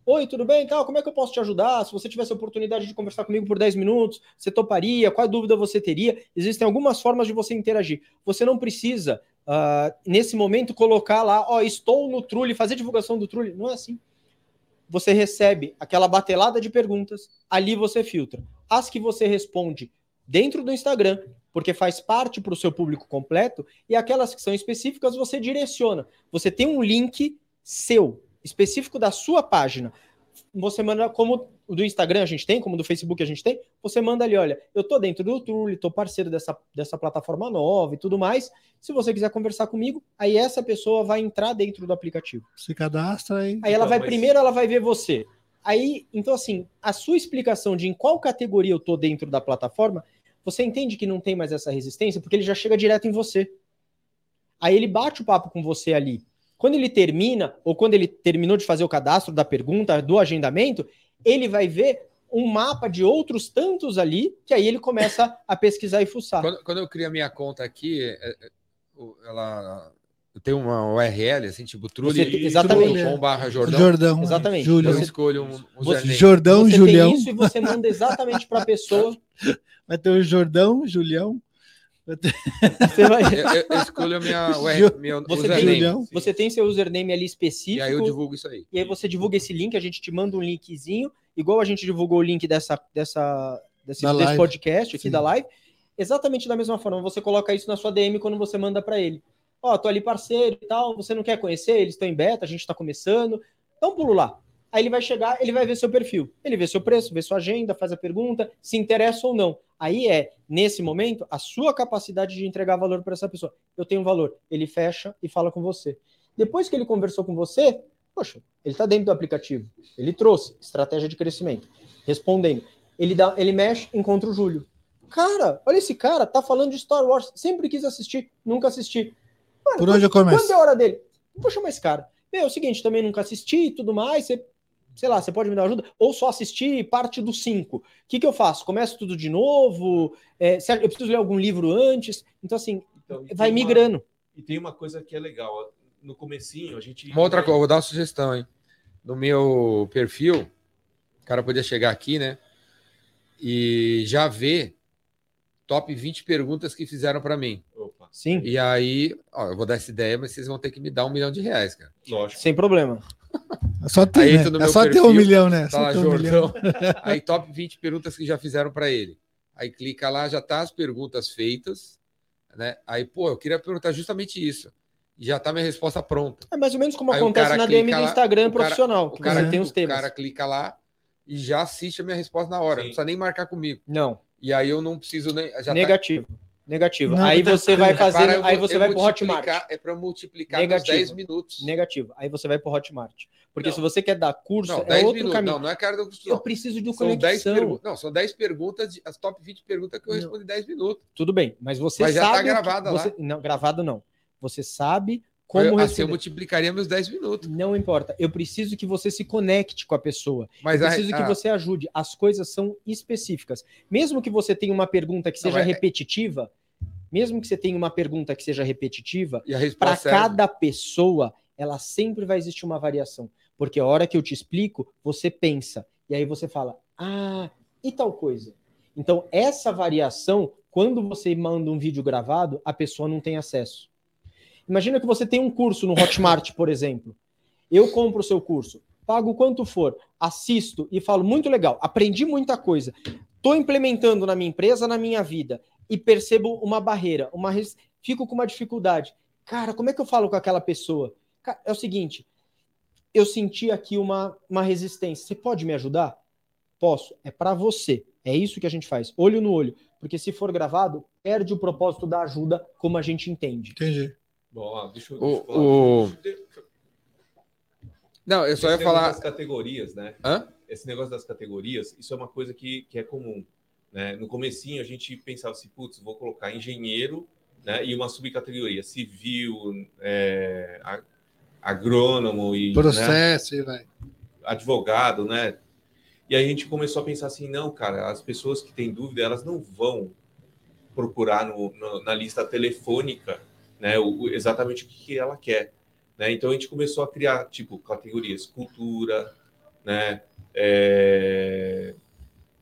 Oi, tudo bem? Tal, como é que eu posso te ajudar? Se você tivesse a oportunidade de conversar comigo por 10 minutos, você toparia? Qual dúvida você teria? Existem algumas formas de você interagir. Você não precisa, uh, nesse momento, colocar lá, ó, oh, estou no Trulli, fazer divulgação do Trulli. Não é assim você recebe aquela batelada de perguntas, ali você filtra. As que você responde dentro do Instagram, porque faz parte para o seu público completo, e aquelas que são específicas você direciona. Você tem um link seu, específico da sua página você manda, como o do Instagram a gente tem, como do Facebook a gente tem, você manda ali, olha, eu tô dentro do Trulli, tô parceiro dessa, dessa plataforma nova e tudo mais. Se você quiser conversar comigo, aí essa pessoa vai entrar dentro do aplicativo. Se cadastra aí. Aí ela vai, mas... primeiro ela vai ver você. Aí, então assim, a sua explicação de em qual categoria eu tô dentro da plataforma, você entende que não tem mais essa resistência, porque ele já chega direto em você. Aí ele bate o papo com você ali. Quando ele termina, ou quando ele terminou de fazer o cadastro da pergunta, do agendamento, ele vai ver um mapa de outros tantos ali, que aí ele começa a pesquisar e fuçar. Quando, quando eu crio a minha conta aqui, é, é, ela eu tenho uma URL, assim, tipo Trulli, exatamente. com barra Jordão. Jordão. Exatamente. Júlio. Eu escolho um, um você, Jordão, você Julião. Tem isso e você manda exatamente para a pessoa. Vai ter o Jordão, Julião. Você vai... eu, eu escolho a minha, minha você username. Tem, você tem seu username ali específico. E aí eu divulgo isso aí. E aí você divulga esse link, a gente te manda um linkzinho, igual a gente divulgou o link dessa, dessa, desse, desse podcast aqui Sim. da live. Exatamente da mesma forma, você coloca isso na sua DM quando você manda para ele. Ó, oh, tô ali parceiro e tal, você não quer conhecer, eles estão em beta, a gente está começando. Um pulo lá. Aí ele vai chegar, ele vai ver seu perfil, ele vê seu preço, vê sua agenda, faz a pergunta, se interessa ou não. Aí é, nesse momento, a sua capacidade de entregar valor para essa pessoa. Eu tenho valor. Ele fecha e fala com você. Depois que ele conversou com você, poxa, ele está dentro do aplicativo. Ele trouxe estratégia de crescimento. Respondendo. Ele, dá, ele mexe, encontra o Júlio. Cara, olha esse cara, tá falando de Star Wars. Sempre quis assistir, nunca assisti. Mano, Por onde eu começo? Quando é a hora dele? Chamar esse cara. Meu, é o seguinte, também nunca assisti e tudo mais. Você, sei lá, você pode me dar ajuda? Ou só assistir parte do 5. O que, que eu faço? Começo tudo de novo? É, eu preciso ler algum livro antes? Então, assim, Então, vai tem uma- migrando. e tem uma coisa que é legal. No comecinho, a gente. Uma outra coisa, vou dar uma sugestão, hein? No meu perfil, o cara podia chegar aqui, né? E já ver top 20 perguntas que fizeram para mim. Opa, Sim, E aí, ó, eu vou dar essa ideia, mas vocês vão ter que me dar um milhão de reais, cara. lógico. sem problema. É só Aí ter, entra no né? É só ter perfil, um milhão, né? Tá Só lá, ter um milhão. Aí, top 20 perguntas que já fizeram para ele. Aí clica lá, já tá as perguntas feitas, né? Aí, pô, eu queria perguntar justamente isso. E já tá minha resposta pronta. É mais ou menos como Aí o acontece na DM clica do lá, Instagram o profissional, O que cara, tem os o temas. cara clica lá e já assiste a minha resposta na hora. Sim. Não precisa nem marcar comigo. Não, E aí eu não preciso nem. Já tá- negativo. Não, aí tá- você vai Para fazer, eu- aí você eu vai pro Hotmart. É para multiplicar Negativo. nos 10 minutos. Negativo. Aí você vai pro Hotmart. Porque Não. se você quer dar curso, Não, é 10 outro minutos. caminho. Não, não é cara do Eu preciso de São 10 conexão. perguntas. Não, são 10 perguntas, as top 20 perguntas que eu respondo em 10 minutos. Tudo bem, mas você Mas já tá sabe. o que- gravada lá. você- Não, gravado não. Você sabe como eu, assim, eu multiplicaria meus 10 minutos. Não importa. Eu preciso que você se conecte com a pessoa. Mas eu a- preciso que a- você ajude. As coisas são específicas. Mesmo que você tenha uma pergunta que seja Não, é- repetitiva, mesmo que você tenha uma pergunta que seja repetitiva, a para serve. cada pessoa, ela sempre vai existir uma variação. Porque a hora que eu te explico, você pensa. E aí você fala, ah, e tal coisa. Então, essa variação, quando você manda um vídeo gravado, a pessoa não tem acesso. Imagina que você tem um curso no Hotmart, por exemplo. Eu compro o seu curso, pago quanto for, assisto e falo, muito legal, aprendi muita coisa. Estou implementando na minha empresa, na minha vida, e percebo uma barreira, uma res... fico com uma dificuldade. Cara, como é que eu falo com aquela pessoa? É o seguinte, eu senti aqui uma, uma resistência. Você pode me ajudar? Posso. É para você. É isso que a gente faz, olho no olho. Porque se for gravado, perde o propósito da ajuda como a gente entende. Entendi. Bom, ó, deixa eu. O- deixa eu falar. o- eu- Não, eu só Esse ia negócio falar. das categorias, né? Hã? Esse negócio das categorias, isso é uma coisa que, que é comum. Né? No comecinho a gente pensava assim, putz, vou colocar engenheiro né? e uma subcategoria, civil, é, a- agrônomo e né? Processo e vai. advogado, né? E aí a gente começou a pensar assim, não, cara, as pessoas que têm dúvida, elas não vão procurar no- no- na lista telefônica, né, o, o- exatamente o que, ela quer, né? Então a gente começou a criar tipo categorias, cultura, né, é,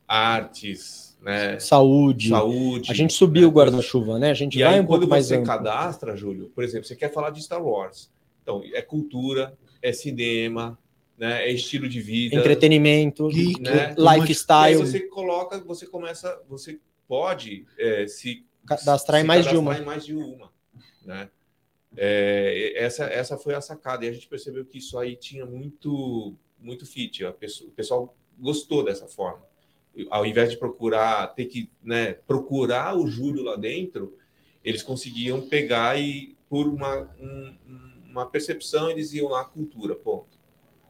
artes, né, Saúde. saúde. A gente subiu o né? guarda-chuva, né? A gente E vai aí, um pouco quando mais você amplo. cadastra, Júlio, por exemplo, você quer falar de Star Wars. Então, é cultura, é cinema, né? é estilo de vida. Entretenimento, Geek, né? um monte- E aí lifestyle, você coloca, você começa, você pode é, se cadastrar em se mais de cadastrar uma. em mais de uma, né? É, essa, essa foi a sacada e a gente percebeu que isso aí tinha muito muito fit. Pessoa- o pessoal gostou dessa forma. Ao invés de procurar ter que né, procurar o Júlio lá dentro, eles conseguiam pegar e por uma um- uma percepção eles iam lá cultura, ponto.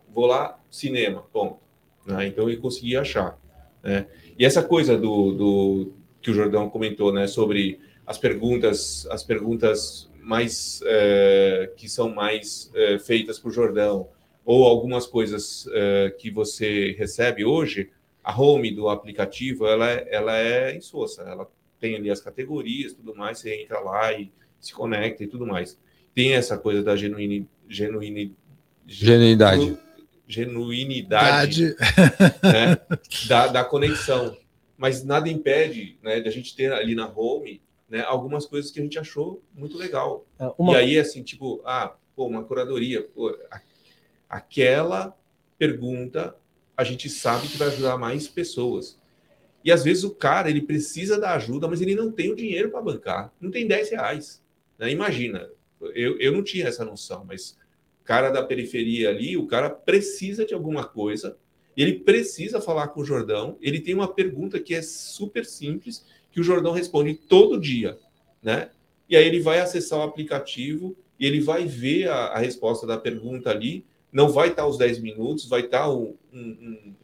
Vou lá cinema, ponto. né? Então ele conseguia achar. Né? E essa coisa do, do que o Jordão comentou, né, sobre as perguntas, as perguntas mais é, que são mais é, feitas por Jordão ou algumas coisas é, que você recebe hoje, a home do aplicativo ela é, ela é insossa, ela tem ali as categorias, tudo mais, você entra lá e se conecta e tudo mais. Tem essa coisa da genuini, genuini, Genuinidade. genuinidade Idade. né, da, da conexão. Mas nada impede né, da gente ter ali na home né, algumas coisas que a gente achou muito legal. É, Uma, E aí, assim, tipo, ah, pô, uma curadoria, pô, a- aquela pergunta a gente sabe que vai ajudar mais pessoas. E às vezes o cara, ele precisa da ajuda, mas ele não tem o dinheiro para bancar. Não tem 10 reais. né? Imagina, eu, eu não tinha essa noção, mas, cara da periferia ali, o cara precisa de alguma coisa, ele precisa falar com o Jordão, ele tem uma pergunta que é super simples, que o Jordão responde todo dia, né? E aí ele vai acessar o aplicativo e ele vai ver a, a resposta da pergunta ali, não vai estar os 10 minutos, vai estar um, um,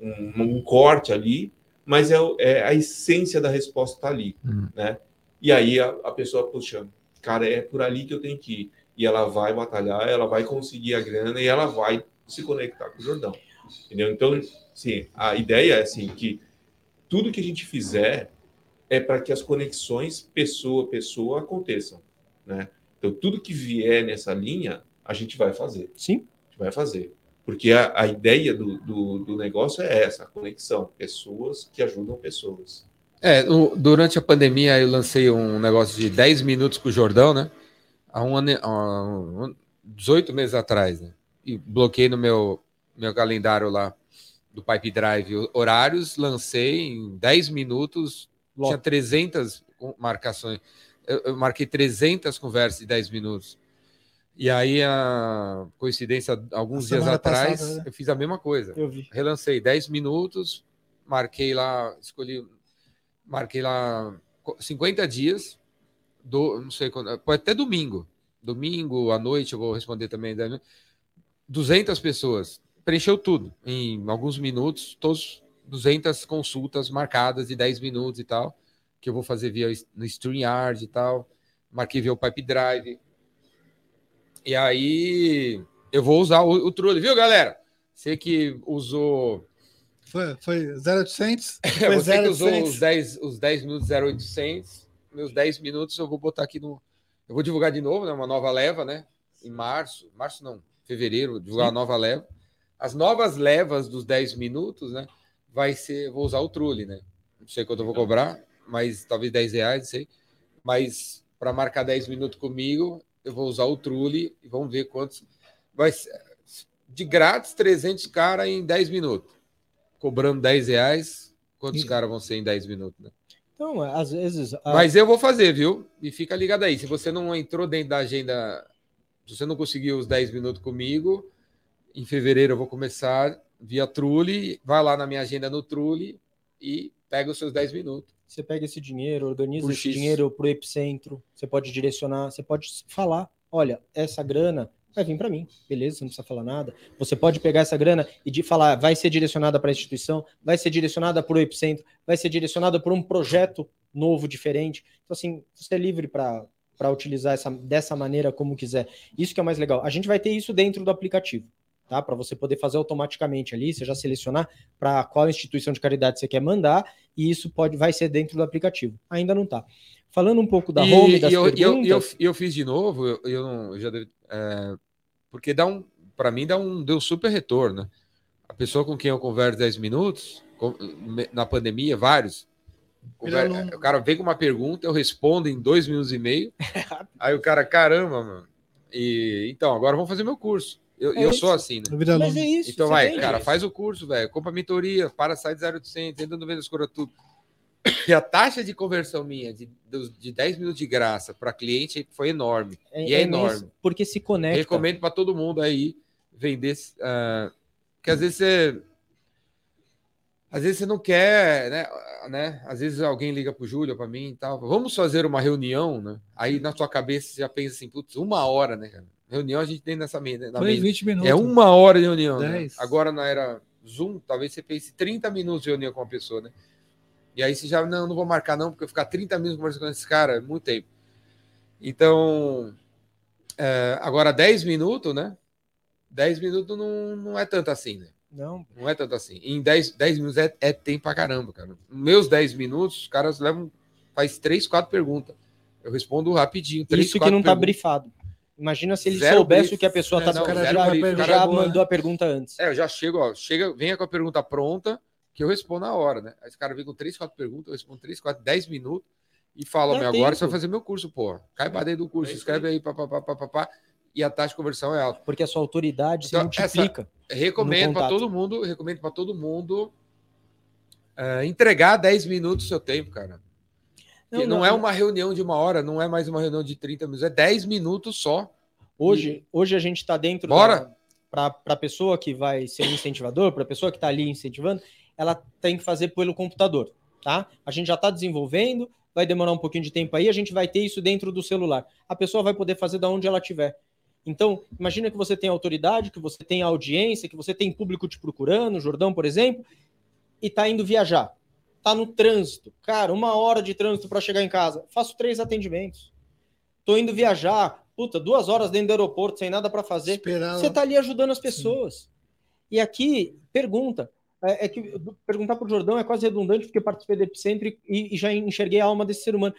um, um, corte ali, mas é, é, a essência da resposta está ali, Hum. né? E aí a, a pessoa, puxa, cara, é por ali que eu tenho que ir. E ela vai batalhar, ela vai conseguir a grana e ela vai se conectar com o Jordão. Entendeu? Então, sim, a ideia é assim que tudo que a gente fizer é para que as conexões pessoa a pessoa aconteçam, né? Então, tudo que vier nessa linha, a gente vai fazer Sim. a gente vai fazer. Porque a, a ideia do, do, do negócio é essa, a conexão. Pessoas que ajudam pessoas. É, durante a pandemia eu lancei um negócio de 10 minutos com o Jordão, né? Há um ano, há um- 18 meses atrás, né? E bloqueei no meu, meu calendário lá do Pipe Drive horários, lancei em 10 minutos, tinha Logo. 300 com- marcações. Eu, eu marquei 300 conversas de 10 minutos. E aí, a coincidência, alguns dias atrás, passada, né? eu fiz a mesma coisa Eu vi. relancei 10 minutos, marquei lá, escolhi, marquei lá co- 50 dias, do, não sei quando, pode até domingo, domingo à noite eu vou responder também, né? 200 pessoas, preencheu tudo em alguns minutos, todos 200 consultas marcadas de 10 minutos e tal, que eu vou fazer via no StreamYard e tal, marquei via o Pipe Drive, e aí eu vou usar o, o Trulli, viu galera? Você que usou Foi, foi 0800? é, Foi você que usou 0800. os 10, os 10 minutos 0800, meus 10 minutos eu vou botar aqui no. Eu vou divulgar de novo, né? Uma nova leva, né? Em março, março não, fevereiro, divulgar a nova leva. As novas levas dos 10 minutos, né? Vai ser, vou usar o Trulli, né? Não sei quanto eu vou cobrar, mas talvez 10 reais, não sei. Mas para marcar 10 minutos comigo, eu vou usar o Trulli e vamos ver quantos. Vai ser de grátis, 300 cara em 10 minutos cobrando 10 reais, quantos caras vão ser em 10 minutos? Né? Então, às vezes. a- Mas eu vou fazer, viu? E fica ligado aí. Se você não entrou dentro da agenda, se você não conseguiu os 10 minutos comigo, em fevereiro eu vou começar via Trulli, vai lá na minha agenda no Trulli e pega os seus 10 minutos. Você pega esse dinheiro, organiza esse dinheiro para o epicentro. Você pode direcionar, você pode falar: olha, essa grana vai vir para mim, beleza? Você não precisa falar nada. Você pode pegar essa grana e de falar: vai ser direcionada para a instituição, vai ser direcionada para o epicentro, vai ser direcionada para um projeto novo, diferente. Então, assim, você é livre para para utilizar essa, dessa maneira como quiser. Isso que é mais legal. A gente vai ter isso dentro do aplicativo, tá? Para você poder fazer automaticamente ali, você já selecionar para qual instituição de caridade você quer mandar e isso pode vai ser dentro do aplicativo. Ainda não tá. Falando um pouco da e, home das e eu, e eu, eu, perguntas, e eu fiz de novo, eu, eu não, já deve- é, porque dá um, para mim dá um, deu super retorno. né? A pessoa com quem eu converso 10 minutos, com- na pandemia, vários. conver- Vira aluno. o cara vem com uma pergunta, eu respondo em dois minutos e meio. aí o cara, caramba, mano. E, então, agora vamos fazer meu curso. Eu, É eu sou assim, né? Mas é isso. Então vai, cara, isso. faz o curso, velho. Compra a mentoria, para, sai de 0800, entra no Vendas Cura Tudo. E a taxa de conversão minha de, de 10 minutos de graça para cliente foi enorme. e é imenso, enorme. porque se conecta. Recomendo para todo mundo aí vender. ah, que às vezes você. Às vezes você não quer, né? né? Às vezes alguém liga para o Júlio, para mim e tal. Vamos fazer uma reunião, né? Aí na sua cabeça você já pensa assim, putz, uma hora, né, cara? Reunião a gente tem nessa mesa. Na mesa. 20 minutos. É uma hora de reunião. né? Dez. Agora na era Zoom, talvez você pense 30 minutos de reunião com uma pessoa, né? E aí você já, não, não vou marcar não, porque eu ficar 30 minutos conversando com esse cara é muito tempo. Então, é, agora 10 minutos, né? 10 minutos não, não é tanto assim, né? Não, Não é tanto assim. Em 10, 10 minutos é, é tempo pra caramba, cara. Meus 10 minutos, os caras levam, faz 3, 4 perguntas. Eu respondo rapidinho. Três, isso que não tá perguntas. brifado. Imagina se ele Zero soubesse brief. o que a pessoa É, tá não, já, já, mandou a pergunta antes. É, eu já chego, ó, chega, venha com a pergunta pronta, que eu respondo na hora, né? Aí esse cara vem com 3, 4 perguntas, eu respondo 3, 4, 10 minutos e fala, meu, agora você vai fazer meu curso, pô. Cai pra dentro do curso, É escreve aí, papapá, papapá, e a taxa de conversão é alta. Porque a sua autoridade Então, se multiplica. Recomendo No para todo mundo, recomendo para todo mundo é, entregar 10 minutos do seu tempo, cara. Não, não, é uma reunião de uma hora, não é mais uma reunião de 30 minutos, é 10 minutos só. Hoje, hoje a gente está dentro Bora? para a pessoa que vai ser um incentivador, para a pessoa que está ali incentivando, ela tem que fazer pelo computador, tá? A gente já está desenvolvendo, vai demorar um pouquinho de tempo aí, a gente vai ter isso dentro do celular. A pessoa vai poder fazer da onde ela estiver. Então, imagina que você tem autoridade, que você tem audiência, que você tem público te procurando, Jordão, por exemplo, e está indo viajar. Está no trânsito. Cara, uma hora de trânsito para chegar em casa. Faço três atendimentos. Estou indo viajar. Puta, duas horas dentro do aeroporto sem nada para fazer. Esperar Você está ali ajudando as pessoas. E aqui, pergunta. É, é que perguntar para o Jordão é quase redundante, porque participei do Epicentro e, e já enxerguei a alma desse ser humano.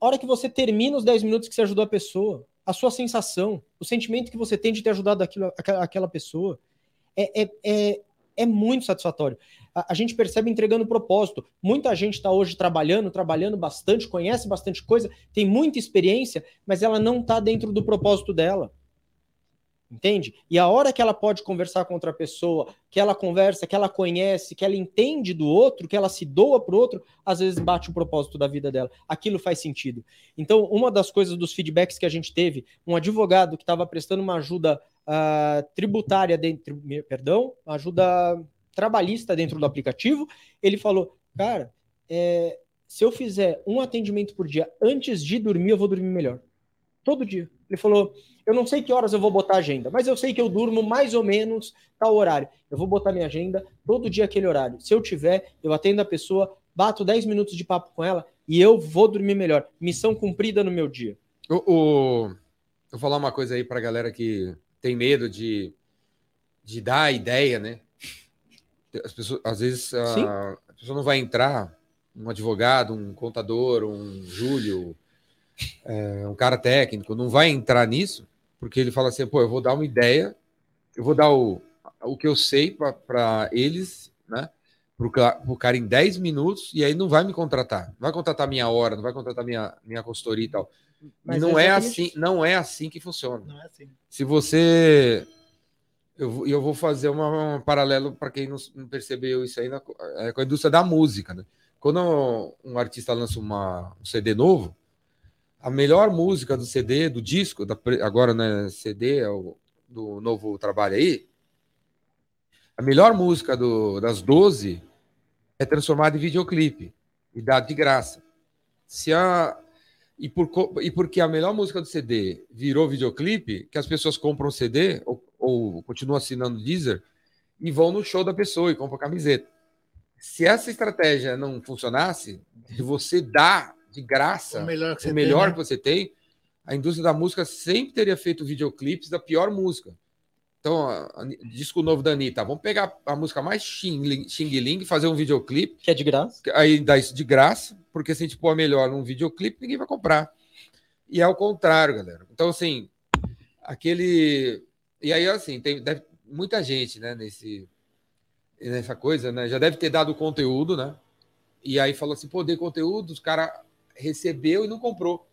A hora que você termina os 10 minutos que você ajudou a pessoa, a sua sensação, o sentimento que você tem de ter ajudado aquilo, aquela, aquela pessoa, é, é, é, é muito satisfatório. A, a gente percebe entregando propósito. Muita gente está hoje trabalhando, trabalhando bastante, conhece bastante coisa, tem muita experiência, mas ela não está dentro do propósito dela. Entende? E a hora que ela pode conversar com outra pessoa, que ela conversa, que ela conhece, que ela entende do outro, que ela se doa para o outro, às vezes bate o propósito da vida dela. Aquilo faz sentido. Então, uma das coisas dos feedbacks que a gente teve, um advogado que estava prestando uma ajuda uh, tributária dentro, perdão, ajuda trabalhista dentro do aplicativo, ele falou, cara, é, se eu fizer um atendimento por dia antes de dormir, eu vou dormir melhor. Todo dia. Ele falou, eu não sei que horas eu vou botar a agenda, mas eu sei que eu durmo mais ou menos tal horário. Eu vou botar minha agenda todo dia aquele horário. Se eu tiver, eu atendo a pessoa, bato 10 minutos de papo com ela e eu vou dormir melhor. Missão cumprida no meu dia. O, o... Vou falar uma coisa aí pra galera que tem medo de, de dar a ideia, né? As pessoas, às vezes, a, a pessoa não vai entrar, um advogado, um contador, um Júlio, é, um cara técnico, não vai entrar nisso, porque ele fala assim, pô, eu vou dar uma ideia, eu vou dar o, o que eu sei para eles, né? Para o cara em 10 minutos, e aí não vai me contratar. Não vai contratar minha hora, não vai contratar minha, minha consultoria e tal. Mas não é é assim, isso. não é assim que funciona. É assim. Se você. Eu, eu vou fazer uma, um paralelo para quem não, não percebeu isso aí na, é, com a indústria da música. Né? Quando um artista lança uma, um CD novo, a melhor música do CD, do disco, da, agora né, CD é o do novo trabalho aí, a melhor música do, das 12 é transformada em videoclipe e dada de graça. Se a, e, por, e porque a melhor música do CD virou videoclipe, que as pessoas compram CD ou, ou continuam assinando Deezer e vão no show da pessoa e compram camiseta. Se essa estratégia não funcionasse, você dar de graça O melhor que você o melhor tem, que você tem, a indústria da música sempre teria feito videoclipes da pior música. Então, a- a- disco novo da Anitta, vamos pegar a música mais xing xing-ling e fazer um videoclipe Que é de graça. aí dá isso de graça, porque se a gente pôr melhor num videoclipe, ninguém vai comprar. E é o contrário, galera. Então, assim, aquele. E aí, assim, tem deve- muita gente, né, nesse, nessa coisa, né? Já deve ter dado conteúdo, né? E aí falou assim: pô, dei conteúdo, os cara recebeu e não comprou.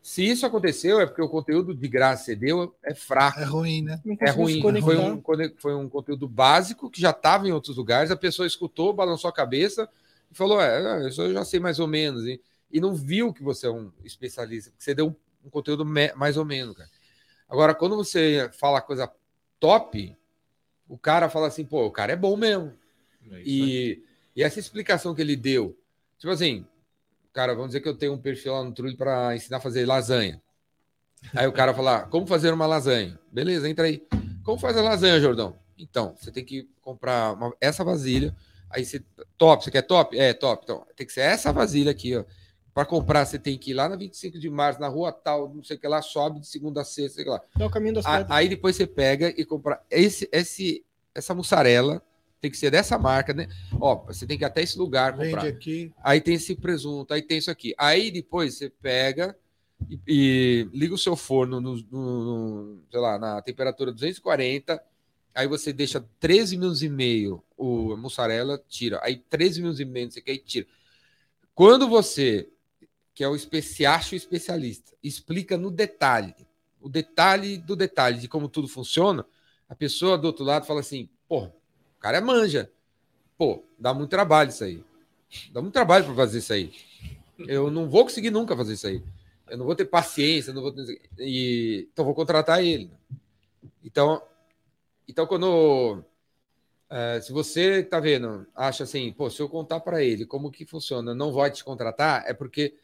Se isso aconteceu, é porque o conteúdo de graça que você deu é fraco É ruim, né? Não é ruim. se Foi um, foi um conteúdo básico que já estava em outros lugares. A pessoa escutou, balançou a cabeça e falou: É, isso eu já sei mais ou menos. E, e não viu que você é um especialista, porque você deu um, um conteúdo mais ou menos. Cara. Agora, quando você fala coisa top, o cara fala assim: pô, o cara é bom mesmo. É. E, e essa explicação que ele deu, tipo assim, cara, vamos dizer que eu tenho um perfil lá no Trulli para ensinar a fazer lasanha. Aí o cara fala, como fazer uma lasanha? Beleza, entra aí. Como faz a lasanha, Jordão? Então, você tem que comprar uma- essa vasilha. Aí você. Top, você quer top? É, top. Então, tem que ser essa vasilha aqui, ó. Para comprar, você tem que ir lá na 25 de março, na rua tal, não sei o que lá, sobe de segunda a sexta, sei lá. É o caminho das pedras. Aí depois você pega e compra esse, esse, essa mussarela, tem que ser dessa marca, né? Ó, você tem que ir até esse lugar comprar. Vende aqui. Aí tem esse presunto, aí tem isso aqui. Aí depois você pega e, e liga o seu forno no, no- no- sei lá, na temperatura 240. Aí você deixa 13 minutos e meio o mussarela, tira. Aí 13 minutos e meio, não sei o que, aí tira. Quando você, que é o especiacho especialista, explica no detalhe, o detalhe do detalhe de como tudo funciona, a pessoa do outro lado fala assim, pô, o cara manja. Pô, dá muito trabalho isso aí. Dá muito trabalho para fazer isso aí. Eu não vou conseguir nunca fazer isso aí. Eu não vou ter paciência, não vou ter... e então vou contratar ele. Então, então quando é, se você tá vendo, acha assim, pô, se eu contar para ele como que funciona, não vai te contratar, é porque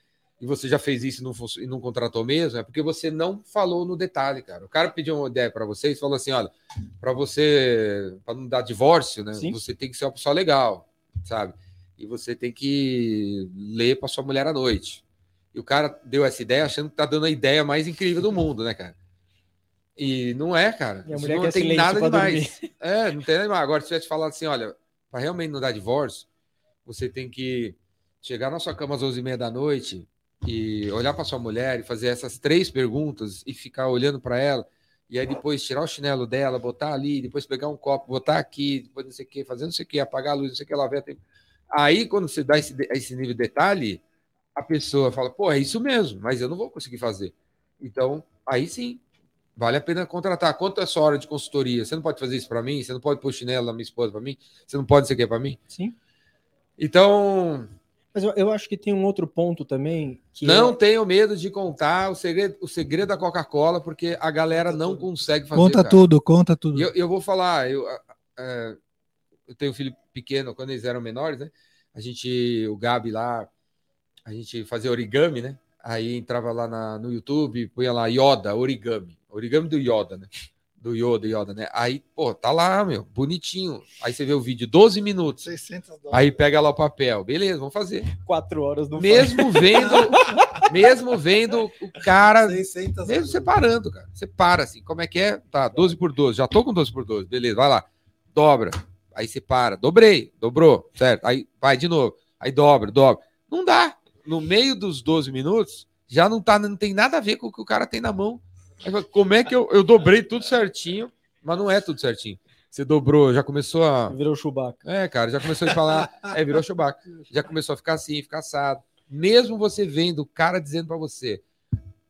e você já fez isso e não, e não contratou mesmo, é porque você não falou no detalhe, cara. O cara pediu uma ideia para vocês, falou assim, olha, para você, para não dar divórcio, né? Sim. Você tem que ser uma pessoa legal, sabe? E você tem que ler para sua mulher à noite. E o cara deu essa ideia achando que tá dando a ideia mais incrível do mundo, né, cara? E não é, cara. Isso não tem nada demais. É, não tem nada demais. Agora, se tivesse falado assim, olha, para realmente não dar divórcio, você tem que chegar na sua cama às 11h30 da noite e olhar para sua mulher e fazer essas três perguntas e ficar olhando para ela. E aí depois tirar o chinelo dela, botar ali, depois pegar um copo, botar aqui, depois não sei o que, fazer não sei o que, apagar a luz, não sei o que, ela vê. Aí, quando você dá esse, esse nível de detalhe, a pessoa fala, pô, é isso mesmo, mas eu não vou conseguir fazer. Então, aí sim, vale a pena contratar. Quanto é sua hora de consultoria? Você não pode fazer isso para mim? Você não pode pôr chinelo na minha esposa para mim? Você não pode ser que para mim? Sim. Então. Mas eu, eu, acho que tem um outro ponto também. não é... tenho medo de contar o segredo, o segredo da Coca-Cola, porque a galera conta não tudo. consegue fazer. Conta cara. tudo, conta tudo. Eu, eu vou falar, eu, é, eu tenho um filho pequeno, quando eles eram menores, né? A gente, o Gabi lá, a gente fazia origami, né? Aí entrava lá na, no YouTube, punha lá Yoda, origami. Origami do Yoda, né? Do Yoda, Yoda, né? Aí, pô, tá lá, meu, bonitinho. Aí você vê o vídeo, 12 minutos. 600 Aí pega lá o papel. Beleza, vamos fazer. Quatro horas no Mesmo vendo, mesmo vendo o cara. 600 mesmo separando, cara. Você para assim, como é que é? Tá, 12 por 12. Já tô com 12 por 12. Beleza, vai lá. Dobra. Aí você para. Dobrei. Dobrou. Certo. Aí vai de novo. Aí dobra, dobra. Não dá no meio dos 12 minutos, já não, tá, não tem nada a ver com o que o cara tem na mão. Como é que eu, eu dobrei tudo certinho, mas não é tudo certinho. Você dobrou, já começou a. Virou Chewbacca. É, cara, já começou a falar. é, virou Chewbacca. Já começou a ficar assim, ficar assado. Mesmo você vendo o cara dizendo para você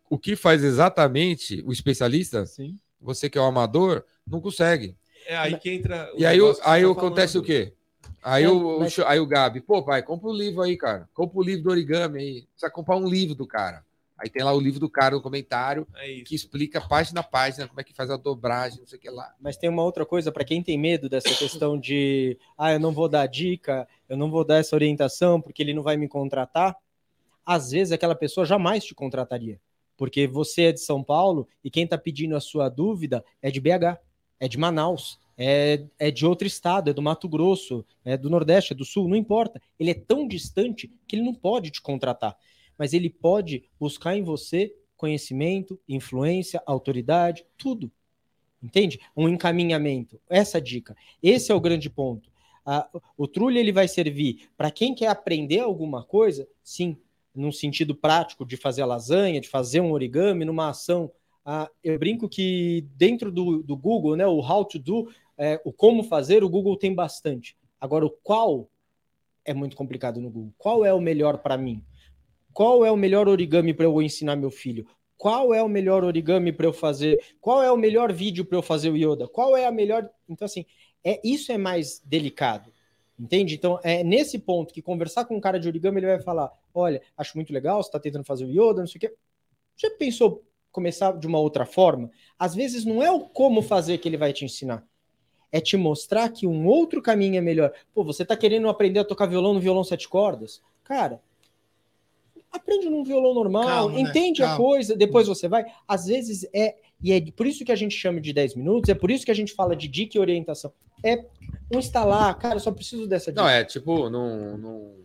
o que faz exatamente o especialista, Sim. você que é o amador, não consegue. É aí que entra. E aí, aí tá acontece falando. o quê? Aí, é, o, mas... aí o Gabi, pô, pai, compra o um livro aí, cara. Compra o um livro do origami aí. Precisa comprar um livro do cara. Aí tem lá o livro do cara no comentário é que explica página a página como é que faz a dobragem, não sei o que lá. Mas tem uma outra coisa para quem tem medo dessa questão de, ah, eu não vou dar dica, eu não vou dar essa orientação porque ele não vai me contratar. Às vezes aquela pessoa jamais te contrataria, porque você é de São Paulo e quem está pedindo a sua dúvida é de BH, é de Manaus é, é de outro estado, é do Mato Grosso, é do Nordeste, é do Sul, não importa. Ele é tão distante que ele não pode te contratar, mas ele pode buscar em você conhecimento, influência, autoridade, tudo. Entende? Um encaminhamento. Essa dica. Esse é o grande ponto. Ah, o Trulli ele vai servir para quem quer aprender alguma coisa, sim, num sentido prático de fazer lasanha, de fazer um origami, numa ação. Ah, eu brinco que dentro do, do Google, né, o How to Do, é, o como fazer, o Google tem bastante. Agora, o qual é muito complicado no Google. Qual é o melhor para mim? Qual é o melhor origami para eu ensinar meu filho? Qual é o melhor origami para eu fazer? Qual é o melhor vídeo para eu fazer o Yoda? Qual é a melhor. Então, assim, é isso é mais delicado. Entende? Então, é nesse ponto que conversar com um cara de origami, ele vai falar: olha, acho muito legal, você está tentando fazer o Yoda, não sei o quê. Já pensou começar de uma outra forma? Às vezes não é o como fazer que ele vai te ensinar é te mostrar que um outro caminho é melhor. Pô, você tá querendo aprender a tocar violão no violão sete cordas? Cara, aprende num violão normal, Calma, né? entende né? a coisa, depois você vai. Às vezes é, e é por isso que a gente chama de 10 minutos, é por isso que a gente fala de dica e orientação. É um instalar, cara, eu só preciso dessa dica. Não, é tipo, não, não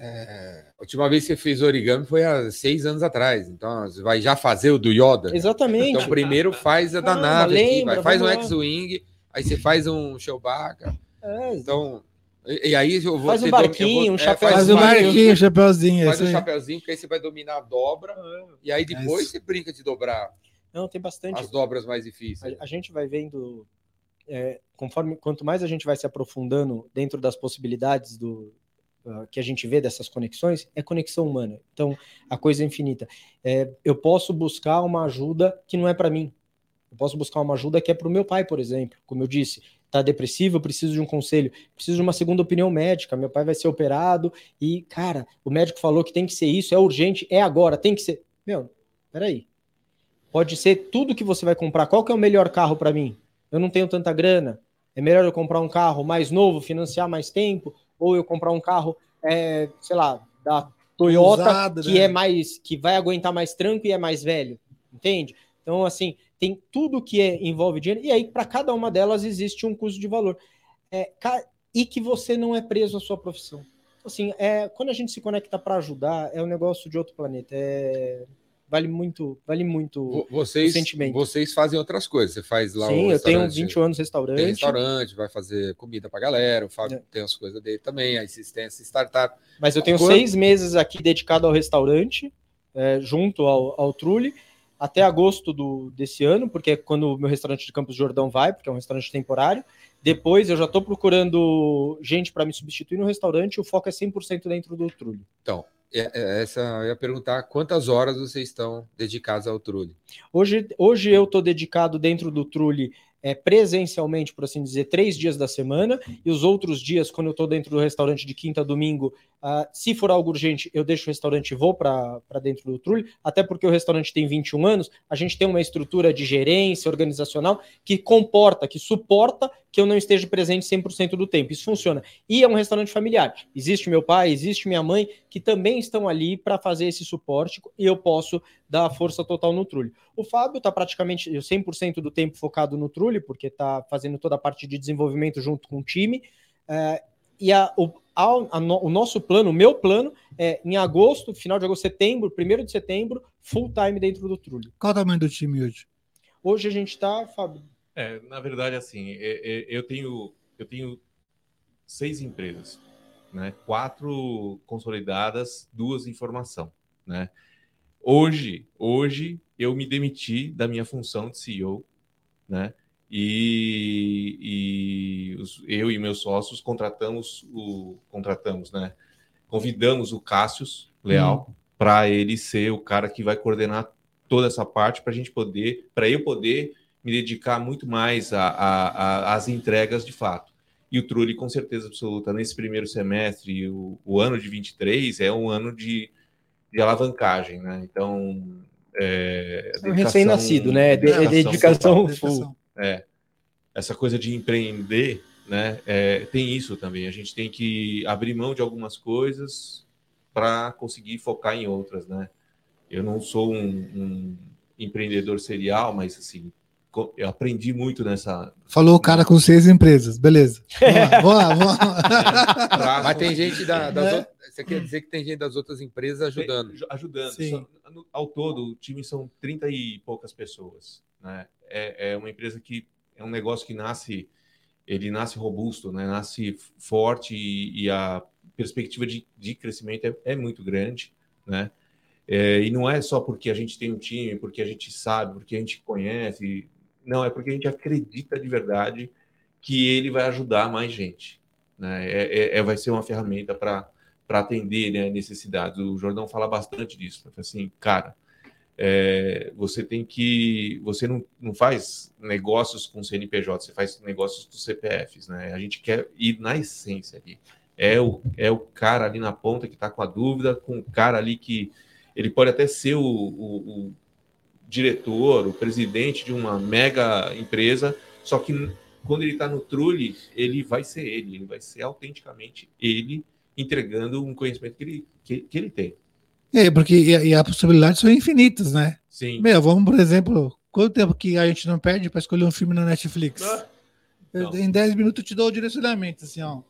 é, a última vez que você fez origami foi há seis anos atrás. Então, você vai já fazer o do Yoda. Exatamente. Então, primeiro faz a da nave lembra, aqui, vai, faz um X-Wing, aí você faz um Chewbacca. É, então, e, e, aí eu vou Faz um barquinho, vou, um chapéu. É, faz um barquinho, um chapéuzinho. Faz um chapéuzinho, porque aí você vai dominar a dobra. É. E aí depois é você brinca de dobrar. Não, tem bastante. As dobras mais difíceis. A, a gente vai vendo. É, conforme quanto mais a gente vai se aprofundando dentro das possibilidades do, ah, que a gente vê dessas conexões é conexão humana. Então, a coisa é infinita. É, eu posso buscar uma ajuda que não é para mim. Eu posso buscar uma ajuda que é para o meu pai, por exemplo. Como eu disse, tá depressivo, eu preciso de um conselho, preciso de uma segunda opinião médica, meu pai vai ser operado e, cara, o médico falou que tem que ser isso, é urgente, é agora, tem que ser. Meu, peraí. Pode ser tudo que você vai comprar. Qual que é o melhor carro para mim? Eu não tenho tanta grana. É melhor eu comprar um carro mais novo, financiar mais tempo, ou eu comprar um carro, é, sei lá, da Toyota, Usado, que né? é mais, que vai aguentar mais tranco e é mais velho, entende? Então, assim, tem tudo que é, envolve dinheiro, e aí para cada uma delas existe um custo de valor. É, e que você não é preso à sua profissão. Assim, é, quando a gente se conecta para ajudar, é um negócio de outro planeta. É, vale muito, vale muito. Vo- Vocês, o sentimento. vocês fazem outras coisas. Você faz lá Sim, eu tenho restaurante, 21 anos de restaurante. Tem restaurante, vai fazer comida pra galera. O Fábio É. tem as coisas dele também, a assistência startup. Mas eu tenho Quando- seis meses aqui dedicado ao restaurante, é, junto ao, ao Trulli, até agosto do, desse ano, porque é quando o meu restaurante de Campos do Jordão vai, porque é um restaurante temporário. Depois eu já estou procurando gente para me substituir no restaurante, o foco é 100% dentro do Trulli. É, é, essa eu ia perguntar quantas horas vocês estão dedicados ao Trulli. Hoje, hoje eu estou dedicado dentro do Trulli é, presencialmente, por assim dizer, três dias da semana, e os outros dias, quando eu estou dentro do restaurante de quinta a domingo, ah, se for algo urgente, eu deixo o restaurante e vou para dentro do Trulli, até porque o restaurante tem 21 anos, a gente tem uma estrutura de gerência organizacional que comporta, que suporta que eu não esteja presente 100% do tempo. Isso funciona. E é um restaurante familiar. Existe meu pai, existe minha mãe, que também estão ali para fazer esse suporte e eu posso dar a força total no Trulli. O Fábio está praticamente 100% do tempo focado no Trulli, porque está fazendo toda a parte de desenvolvimento junto com o time. É, e a- o, a- a no- o nosso plano, o meu plano, é em agosto, final de agosto, setembro, primeiro de setembro, full time dentro do Trulli. Qual o tamanho do time hoje? Hoje a gente está, Fábio, É, na verdade, assim, é- é- eu tenho eu tenho seis empresas, né? Quatro consolidadas, duas em formação, né? Hoje, hoje eu me demiti da minha função de CEO, né? E, e os- eu e meus sócios contratamos o contratamos, né? Convidamos o Cássius Leal para ele ser o cara que vai coordenar toda essa parte para a gente poder, para eu poder me dedicar muito mais às entregas de fato. E o Trulli, com certeza absoluta, nesse primeiro semestre, o, o ano de 23 é um ano de, de alavancagem, né? Então, é, é um recém-nascido, né? De- é dedicação full. É, essa coisa de empreender, né? é, tem isso também. A gente tem que abrir mão de algumas coisas para conseguir focar em outras, né? Eu não sou um, um empreendedor serial, mas assim, eu aprendi muito nessa. Falou o cara com seis empresas, beleza. Vamos lá, vamos lá. Vamos lá. Mas tem gente da- das É. outras. Você quer dizer que tem gente das outras empresas ajudando. Aj- Ajudando. Sim. Só- ao todo, o time são 30 e poucas pessoas. Né? É, é uma empresa que é um negócio que nasce, ele nasce robusto, né? nasce forte e, e a perspectiva de, de crescimento é, é muito grande. Né? É, e não é só porque a gente tem um time, porque a gente sabe, porque a gente conhece. Não, é porque a gente acredita de verdade que ele vai ajudar mais gente. Né? É, é- é- vai ser uma ferramenta para atender né, necessidades. O Jordão fala bastante disso. Assim, cara, é, você tem que. Você não, não faz negócios com CNPJ, você faz negócios com CPFs. Né? A gente quer ir na essência ali. É o, é o cara ali na ponta que está com a dúvida, com o cara ali que ele pode até ser o, o diretor, o presidente de uma mega empresa, só que quando ele está no Trulli, ele vai ser ele, ele vai ser autenticamente ele entregando um conhecimento que ele, que, que ele tem. É, porque e, e as possibilidades são infinitas, né? Sim. Meu, vamos, por exemplo, quanto tempo que a gente não perde para escolher um filme na Netflix? Ah, Eu- em 10 minutos eu te dou o direcionamento, assim, ó.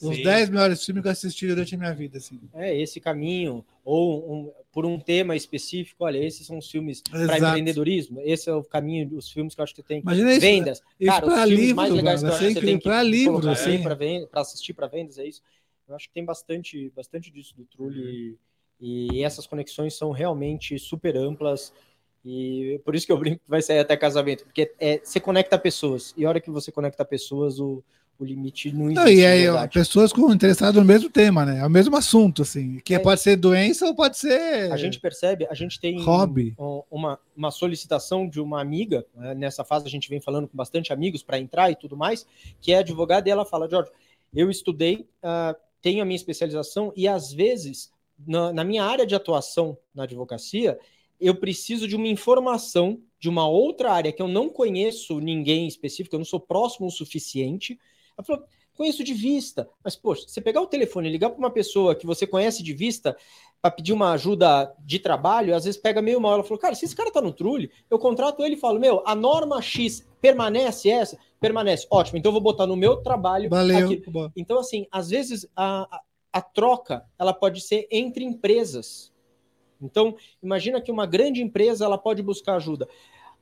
Os Sim. 10 melhores filmes que eu assisti durante a minha vida, assim. É esse caminho, ou um- por um tema específico, olha, esses são os filmes para empreendedorismo, esse é o caminho dos filmes que eu acho que tem. Imagina isso, vendas. isso Cara, os livro, mais legais mano, que eu acho assim, que você tem que pra livro, assim. para assistir para vendas, é isso. Eu acho que tem bastante, bastante disso do Trulli e essas conexões são realmente super amplas e por isso que eu brinco que vai sair até casamento, porque é, você conecta pessoas e a hora que você conecta pessoas, o, O limite não existe. Não, e aí, ó, pessoas com interessadas no mesmo tema, né? É o mesmo assunto, assim. Que É. pode ser doença ou pode ser. A gente percebe, a gente tem Hobby. um- uma, uma solicitação de uma amiga, né, nessa fase a gente vem falando com bastante amigos para entrar e tudo mais, que é advogada, e ela fala, Jorge, eu estudei, ah, tenho a minha especialização, e às vezes, na, na minha área de atuação na advocacia, eu preciso de uma informação de uma outra área que eu não conheço ninguém específico, eu não sou próximo o suficiente. Ela falou, conheço de vista, mas, poxa, você pegar o telefone e ligar para uma pessoa que você conhece de vista, para pedir uma ajuda de trabalho, às vezes pega meio mal. Ela falou, cara, se esse cara tá no trule, eu contrato ele e falo, meu, a norma X permanece essa? Permanece. Ótimo, então eu vou botar no meu trabalho. Valeu. aqui. Bom. Então, assim, às vezes a, a, a troca ela pode ser entre empresas. Então, imagina que uma grande empresa ela pode buscar ajuda.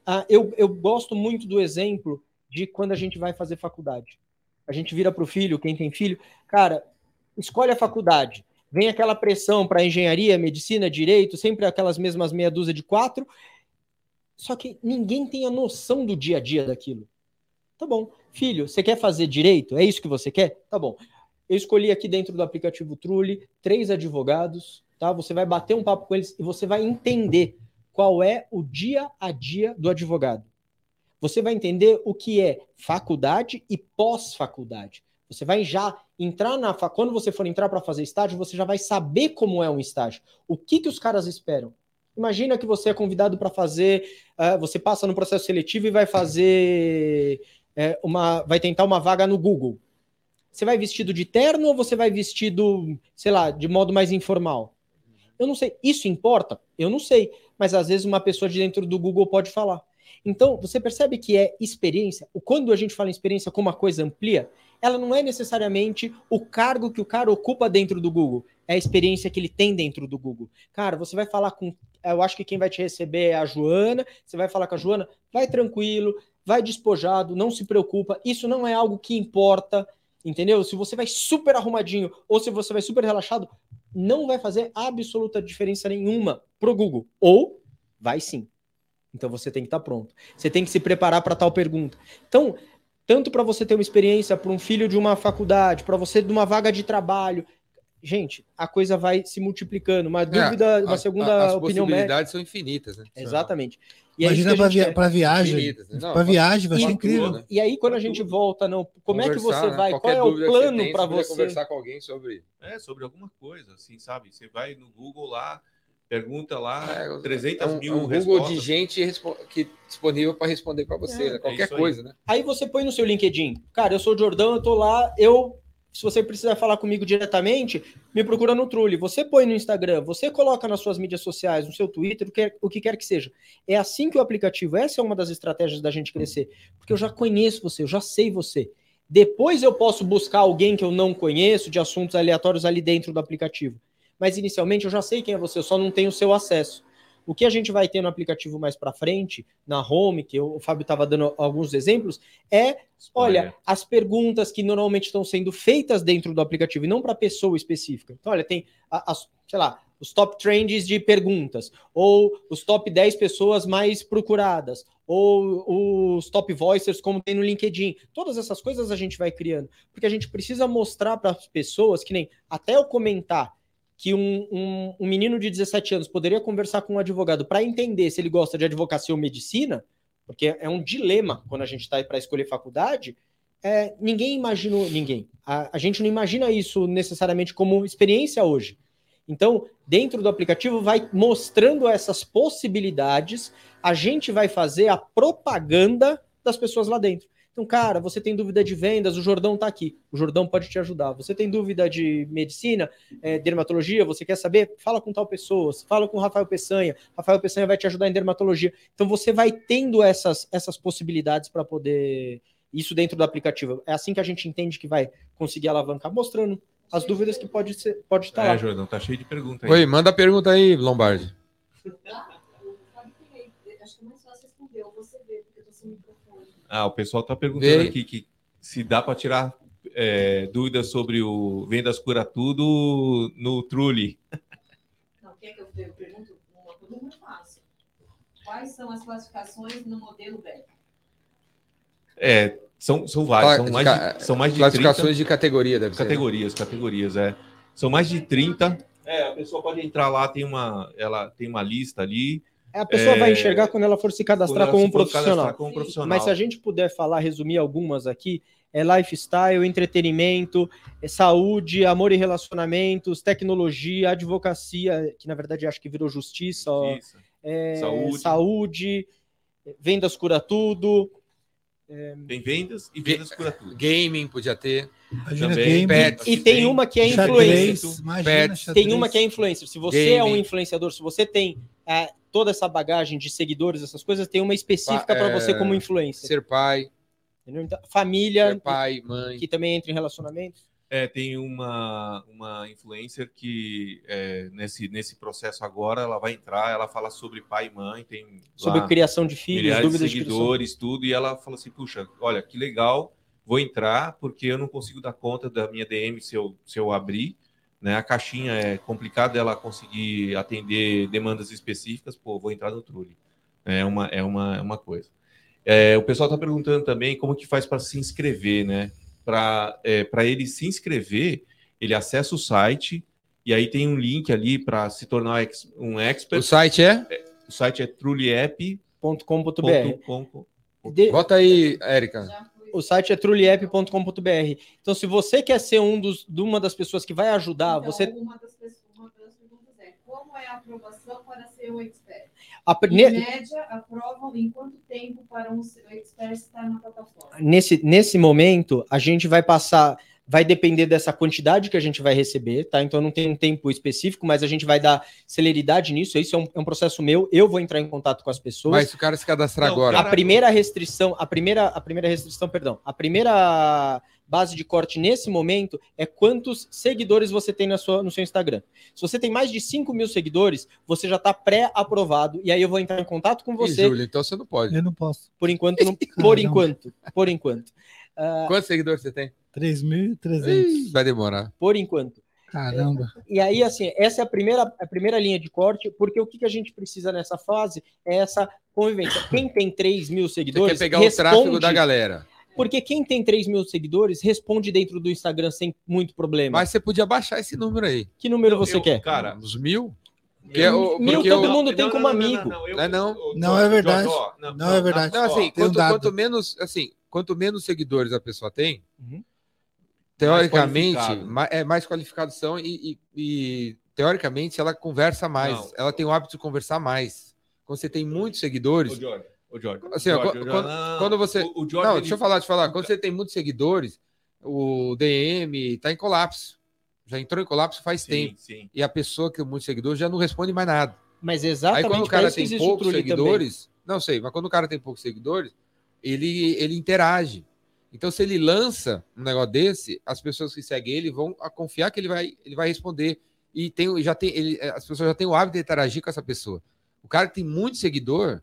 Ah, eu, eu gosto muito do exemplo de quando a gente vai fazer faculdade. A gente vira para o filho, quem tem filho, cara, escolhe a faculdade. Vem aquela pressão para engenharia, medicina, direito, sempre aquelas mesmas meia dúzia de quatro. Só que ninguém tem a noção do dia a dia daquilo. Tá bom. Filho, você quer fazer direito? É isso que você quer? Tá bom. Eu escolhi aqui dentro do aplicativo Trulli três advogados, tá? Você vai bater um papo com eles e você vai entender qual é o dia a dia do advogado. Você vai entender o que é faculdade e pós-faculdade. Você vai já entrar na quando você for entrar para fazer estágio, você já vai saber como é um estágio. O que que os caras esperam? Imagina que você é convidado para fazer, uh, você passa no processo seletivo e vai fazer é, uma, vai tentar uma vaga no Google. Você vai vestido de terno ou você vai vestido, sei lá, de modo mais informal? Eu não sei. Isso importa? Eu não sei. Mas às vezes uma pessoa de dentro do Google pode falar. Então, você percebe que é experiência. Quando a gente fala em experiência como uma coisa amplia, ela não é necessariamente o cargo que o cara ocupa dentro do Google. É a experiência que ele tem dentro do Google. Cara, você vai falar com. Eu acho que quem vai te receber é a Joana. Você vai falar com a Joana, vai tranquilo, vai despojado, não se preocupa. Isso não é algo que importa, entendeu? Se você vai super arrumadinho ou se você vai super relaxado, não vai fazer absoluta diferença nenhuma pro Google. Ou vai sim. Então você tem que estar pronto. Você tem que se preparar para tal pergunta. Então, tanto para você ter uma experiência para um filho de uma faculdade, para você de uma vaga de trabalho, gente, a coisa vai se multiplicando. Uma dúvida, uma A- segunda a- as opinião médica. possibilidades são infinitas, né? Exatamente. E é Imagina para via quer. pra viagem. Né? Para viagem vai ser incrível. né? E aí, quando a gente volta, não, como é que Conversar, você né? vai? Qual Qualquer é o você plano para poder você? conversar com alguém sobre. É, sobre alguma coisa, assim, sabe? Você vai no Google lá, pergunta lá, É, 300 é um, mil é um Google respostas. de gente que disponível para responder para você, É, né? é qualquer isso aí. coisa, né? Aí você põe no seu LinkedIn. Cara, eu sou o Jordão, eu tô lá, eu. Se você precisar falar comigo diretamente, me procura no Trulli. Você põe no Instagram, você coloca nas suas mídias sociais, no seu Twitter, o que, o que quer que seja. É assim que o aplicativo, essa é uma das estratégias da gente crescer. Porque eu já conheço você, eu já sei você. Depois eu posso buscar alguém que eu não conheço, de assuntos aleatórios ali dentro do aplicativo. Mas inicialmente eu já sei quem é você, eu só não tenho o seu acesso. O que a gente vai ter no aplicativo mais para frente, na home, que o Fábio estava dando alguns exemplos, é Olha, as perguntas que normalmente estão sendo feitas dentro do aplicativo e não para pessoa específica. Então, olha, tem as, sei lá, os top trends de perguntas, ou os top 10 pessoas mais procuradas, ou os top voicers, como tem no LinkedIn. Todas essas coisas a gente vai criando, porque a gente precisa mostrar para as pessoas que nem até eu comentar que um, um, um menino de 17 anos poderia conversar com um advogado para entender se ele gosta de advocacia ou medicina, porque é um dilema quando a gente está para escolher faculdade. É, ninguém imaginou, ninguém. A, a gente não imagina isso necessariamente como experiência hoje. Então, dentro do aplicativo, vai mostrando essas possibilidades, a gente vai fazer a propaganda das pessoas lá dentro. Então, cara, você tem dúvida de vendas, o Jordão está aqui. O Jordão pode te ajudar. Você tem dúvida de medicina, é, dermatologia, você quer saber? Fala com tal pessoa, fala com o Rafael Peçanha. Rafael Peçanha vai te ajudar em dermatologia. Então, você vai tendo essas, essas possibilidades para poder. Isso dentro do aplicativo. É assim que a gente entende que vai conseguir alavancar, mostrando as dúvidas que pode, ser, pode estar É, lá. Jordão, tá cheio de perguntas aí. Oi, manda a pergunta aí, Lombardi. Acho que é mais fácil responder, ou você vê, porque eu tô sem microfone. Ah, o pessoal tá perguntando Vê. aqui que se dá para tirar é, dúvidas sobre o Vendas Cura Tudo no Trulli. Não, quer que eu eu pergunto uma coisa muito fácil. Quais são as classificações no modelo BEC? É, São, são vários, são mais Ca- de, são mais de 30 Classificações de categoria, deve ser. né? categorias, categorias, é. São mais de 30. É, a pessoa pode entrar lá, tem uma, ela tem uma lista ali. A pessoa É, vai enxergar quando ela for se cadastrar como um profissional. Como profissional. Mas se a gente puder falar, resumir algumas aqui, é lifestyle, entretenimento, é saúde, amor e relacionamentos, tecnologia, advocacia, que na verdade acho que virou justiça, é, Saúde. saúde, vendas cura tudo, Tem vendas e vendas cura tudo. Gaming podia ter. Imagina Também, game, pets. E tem uma que é xadrez, influencer. imagina Pets. xadrez. Tem uma que é influencer. Se você é um Gaming. influenciador, se você tem é, toda essa bagagem de seguidores, essas coisas, tem uma específica Pa- para é, você como influencer. Ser pai? Então, família, ser pai, mãe. que também entra em relacionamento. É, tem uma, uma influencer que é, nesse, nesse processo agora ela vai entrar, ela fala sobre pai e mãe, tem Sobre lá criação de filhos, de dúvidas de seguidores, tudo, e ela fala assim, puxa, olha, que legal, vou entrar porque eu não consigo dar conta da minha DM se eu, se eu abrir, né? A caixinha é complicado ela conseguir atender demandas específicas, pô, vou entrar no Trulli. É uma, é uma, é uma coisa. É, o pessoal está perguntando também como que faz para se inscrever, né? Para é, para ele se inscrever, ele acessa o site e aí tem um link ali para se tornar ex- um O expert. site é? O site é truliapp.com. .com.br. De- Bota aí, Érica. O site é truliapp.com.br. Então, se você quer ser um dos, de uma das pessoas que vai ajudar, Então, você. Uma das, pessoas, uma das perguntas é: como é a aprovação para ser um expert? a- Em ne- média, aprovam em quanto tempo para um expert estar na plataforma? nesse, nesse momento, a gente vai passar. Vai depender dessa quantidade que a gente vai receber, tá? Então não tem um tempo específico, mas a gente vai dar celeridade nisso. Isso é um, é um processo meu. Eu vou entrar em contato com as pessoas. Mas se o cara se cadastrar Não, agora. a primeira restrição, a primeira, a primeira restrição, perdão, a primeira base de corte nesse momento é quantos seguidores você tem na sua, no seu Instagram. Se você tem mais de 5 mil seguidores, você já está pré-aprovado, e aí eu vou entrar em contato com você. Júlio, então você não pode. Eu não posso. Por enquanto, não, por enquanto, por enquanto. Ah, Quantos seguidores você tem? 3.300. Ih, vai demorar. por enquanto. Caramba. E aí, assim, essa é a primeira, a primeira linha de corte, porque o que, que a gente precisa nessa fase é essa convivência. Quem tem 3 mil Você seguidores. quer pegar o tráfego responde- da galera. Porque quem tem 3 mil seguidores responde dentro do Instagram sem muito problema. Mas você podia baixar esse número aí. que número você Eu- quer? Cara, Uns mil? eu- Que é o- Mil porque todo eu- mundo tem como amigo. eu- Não é não. eu- Não é verdade. ó, Não é verdade. Não, assim, tem um quanto menos, assim, quanto menos seguidores a pessoa tem, Uhum. Teoricamente, qualificado. ma- é mais qualificados são e, e- e, teoricamente ela conversa mais. Não. Ela tem o hábito de conversar mais. Quando você tem muitos seguidores, Ô, Jorge, ô, Jorge, Assim, Jorge, quando- Jorge, quando- não, quando você- O, o Jorge, não, ele- deixa eu falar, deixa eu falar. Quando você tem muitos seguidores, o DM tá em colapso. Já entrou em colapso faz Sim, tempo. sim. E a pessoa que tem muitos seguidores já não responde mais nada. Mas Aí exatamente quando o cara tem o poucos Trulli também. seguidores, não sei, mas quando o cara tem poucos seguidores, ele, ele interage. Então, se ele lança um negócio desse, as pessoas que seguem ele vão a confiar que ele vai, ele vai responder. E tem, já tem, ele, as pessoas já têm o hábito de interagir com essa pessoa. O cara que tem muito seguidor,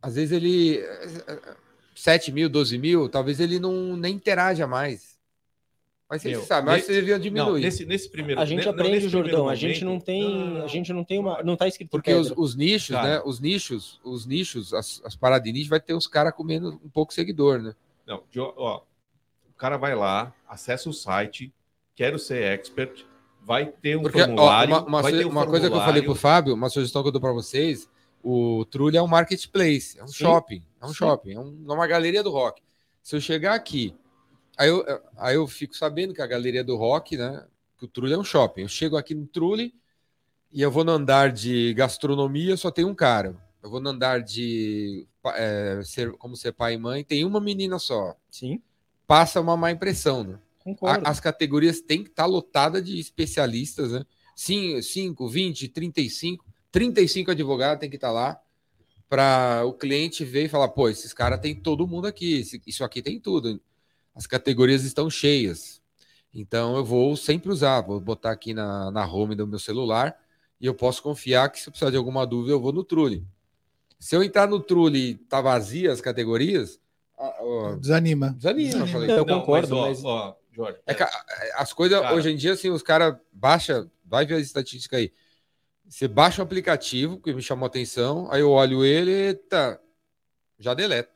às vezes ele. 7 mil, 12 mil, talvez ele não nem interaja mais. Mas você sabe, mas vocês deviam Não, diminuir. nesse, nesse primeiro A gente não, aprende, nesse Jordão. primeiro A gente não momento- tem, não, não, não. a gente não tem uma, não tá escrito Porque os, os nichos, Cara. né? Os nichos, os nichos, as, as paradas de nicho, vai ter uns caras comendo um pouco seguidor, né? Não, ó, o cara vai lá, acessa o site, quero ser expert, vai ter um Porque, ó, formulário. uma, uma vai su- ter um uma coisa que eu falei pro formulário. Fábio, uma sugestão que eu dou para vocês, o Trulli é um marketplace, é um Sim. shopping, é um Sim. shopping, é, é uma galeria do rock. Se eu chegar aqui, aí eu, aí eu fico sabendo que a galeria do rock, né, que o Trulli é um shopping. Eu chego aqui no Trulli e eu vou no andar de gastronomia, só tem um cara. Eu vou no andar de é, ser, como ser pai e mãe, tem uma menina só. Sim, Passa uma má impressão, né? concordo. A- as categorias têm que estar lotadas de especialistas, né? 5, 20, 35, 35 advogados tem que estar lá para o cliente ver e falar, pô, esses caras tem todo mundo aqui, esse- isso aqui tem tudo. As categorias estão cheias. Então eu vou sempre usar, vou botar aqui na, na home do meu celular e eu posso confiar que se eu precisar de alguma dúvida eu vou no Trulli. Se eu entrar no Trulli e tá vazia as categorias, ó, Desanima. desanima. eu falei. Eu Não, concordo, mas, mas- ó, ó, Jorge, É que a- as coisas, Cara. hoje em dia, assim, os caras baixa, vai ver as estatísticas aí. Você baixa o aplicativo, que me chamou a atenção, aí eu olho ele, eita, já deleto.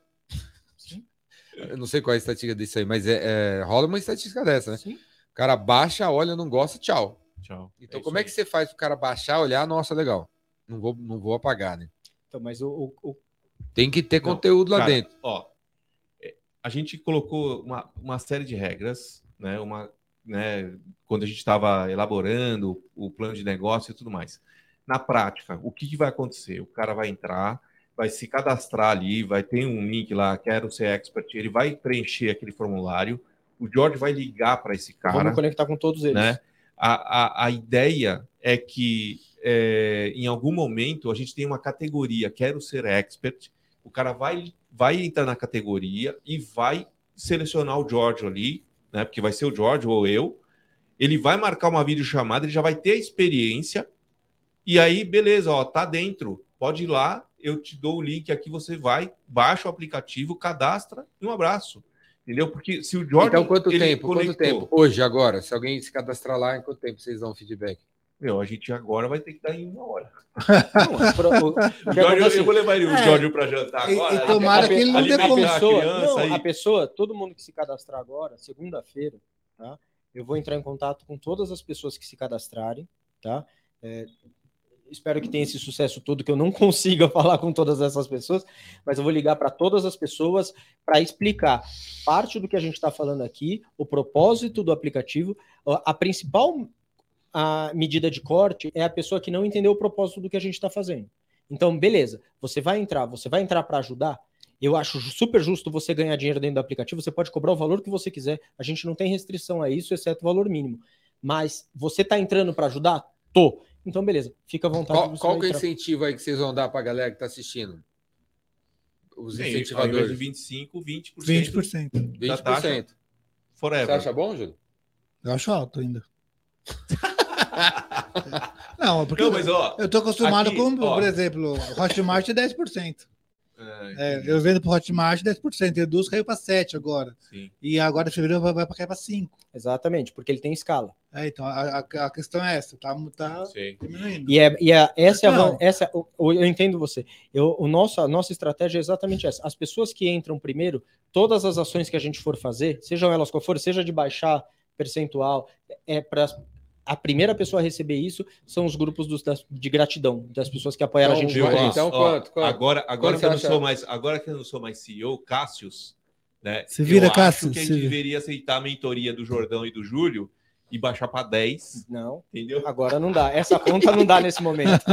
Eu não sei qual é a estatística disso aí, mas é, é- rola uma estatística dessa, né? Sim. O cara baixa, olha, não gosta, tchau. Tchau. Então, isso como é que você faz o cara baixar, olhar, nossa, legal. Não vou, não vou apagar, né? Então, mas o, o- o- Tem que ter Não, conteúdo lá Cara, dentro. Ó, é, a gente colocou uma, uma série de regras, né? Uma, né? Quando a gente estava elaborando o plano de negócio e tudo mais. Na prática, o que, que vai acontecer? O cara vai entrar, vai se cadastrar ali, vai ter um link lá, quero ser expert, ele vai preencher aquele formulário, o George vai ligar para esse cara vamos conectar com todos eles. né? A, a, a ideia é que é, em algum momento a gente tem uma categoria, quero ser expert, o cara vai, vai entrar na categoria e vai selecionar o George ali, né? Porque vai ser o George ou eu. Ele vai marcar uma videochamada, ele já vai ter a experiência, e aí, beleza, ó, tá dentro. Pode ir lá, eu te dou o link aqui, você vai, baixa o aplicativo, cadastra e um abraço. Entendeu? Porque se o George. então, quanto tempo? Quanto conectou- tempo? Hoje, agora, se alguém se cadastrar lá, em quanto tempo vocês dão feedback? Meu, a gente agora vai ter que dar em uma hora. Não, pro- o- o Jorge, acontece- eu vou levar ele, o É. Jorge para jantar E- e agora. tomara a, que ele não dê a pessoa, criança não, aí. a pessoa, todo mundo que se cadastrar agora, segunda-feira, tá? Eu vou entrar em contato com todas as pessoas que se cadastrarem, tá? É, espero que tenha esse sucesso todo, que eu não consiga falar com todas essas pessoas, mas eu vou ligar para todas as pessoas para explicar parte do que a gente está falando aqui, o propósito do aplicativo. A principal a medida de corte é a pessoa que não entendeu o propósito do que a gente está fazendo. Então, beleza, você vai entrar, você vai entrar para ajudar. Eu acho super justo você ganhar dinheiro dentro do aplicativo, você pode cobrar o valor que você quiser, a gente não tem restrição a isso, exceto o valor mínimo. Mas você está entrando para ajudar? Tô. Então, beleza, fica à vontade. Qual, você qual que é o incentivo aí que vocês vão dar para a galera que está assistindo? Os ao de incentivadores. 25, 20%, 20%. 20%. taxa. Você forever. acha bom, Júlio? Eu acho alto ainda. Não, porque Não, mas ó, eu tô acostumado aqui, com, ó. por exemplo, Hotmart é 10%. é, É, eu vendo pro Hotmart 10%, Eduz caiu para 7 agora. sim. E agora fevereiro vai, vai cair para 5. Exatamente, porque ele tem escala. É, então a, a, a questão é essa, tá, tá Sim. diminuindo. E, é, e é- essa é a, Não. van- essa, o- eu entendo você. Eu, o nosso, a nossa estratégia é exatamente essa. As pessoas que entram primeiro, todas as ações que a gente for fazer, sejam elas qual for, seja de baixar percentual, é para a primeira pessoa a receber isso são os grupos dos- das- de gratidão, das pessoas que apoiaram Então, a gente Viu, então, ó, quanto, quanto? Agora, agora Quanto que eu não sou mais, agora que eu não sou mais CEO, Cássius, né? Se vira, eu Cássio, acho que a gente deveria aceitar a mentoria do Jordão e do Júlio e baixar para 10, Não, entendeu? agora não dá. Essa conta não dá nesse momento.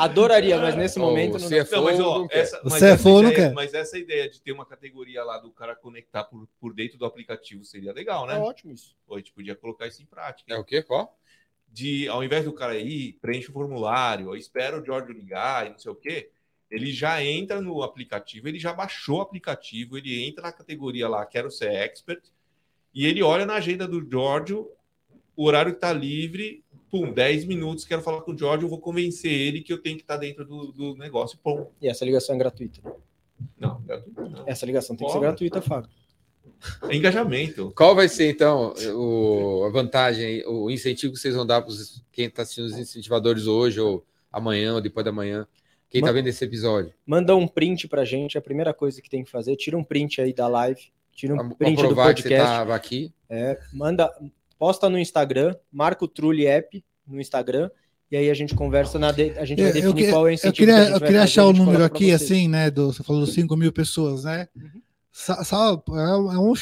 Adoraria, mas nesse momento não você dá. é Não, mas, ó, não essa, O mas, essa não ideia, quer. mas essa ideia de ter uma categoria lá do cara conectar por, por dentro do aplicativo seria legal, É né? ótimo isso. Pô, a gente podia colocar isso em prática. É o quê? Qual? de ao invés do cara ir, preenche o formulário, espera o George ligar e não sei o quê, ele já entra no aplicativo, ele já baixou o aplicativo, ele entra na categoria lá, quero ser expert, e ele olha na agenda do George, o horário que tá livre, pum, 10 minutos, quero falar com o George, eu vou convencer ele que eu tenho que estar dentro do, do negócio, pum. E essa ligação é gratuita. Não, gratuito não. Essa ligação tem que ser gratuita, Fábio. É engajamento. Qual vai ser, então, o, a vantagem, o incentivo que vocês vão dar para quem está assistindo os incentivadores hoje, ou amanhã, ou depois da manhã? Quem está vendo esse episódio? Manda um print pra gente, a primeira coisa que tem que fazer, tira um print aí da live, tira um Para print do provar que você podcast. estava aqui. manda, posta no Instagram, marca o Trulli App no Instagram, e aí a gente conversa, na de- a gente vai Eu, definir que- qual é o eu incentivo queria, que eu queria achar o número aqui, assim, né? Do, você falou 5 mil pessoas, né? Uhum. Sa- sal- é um- é um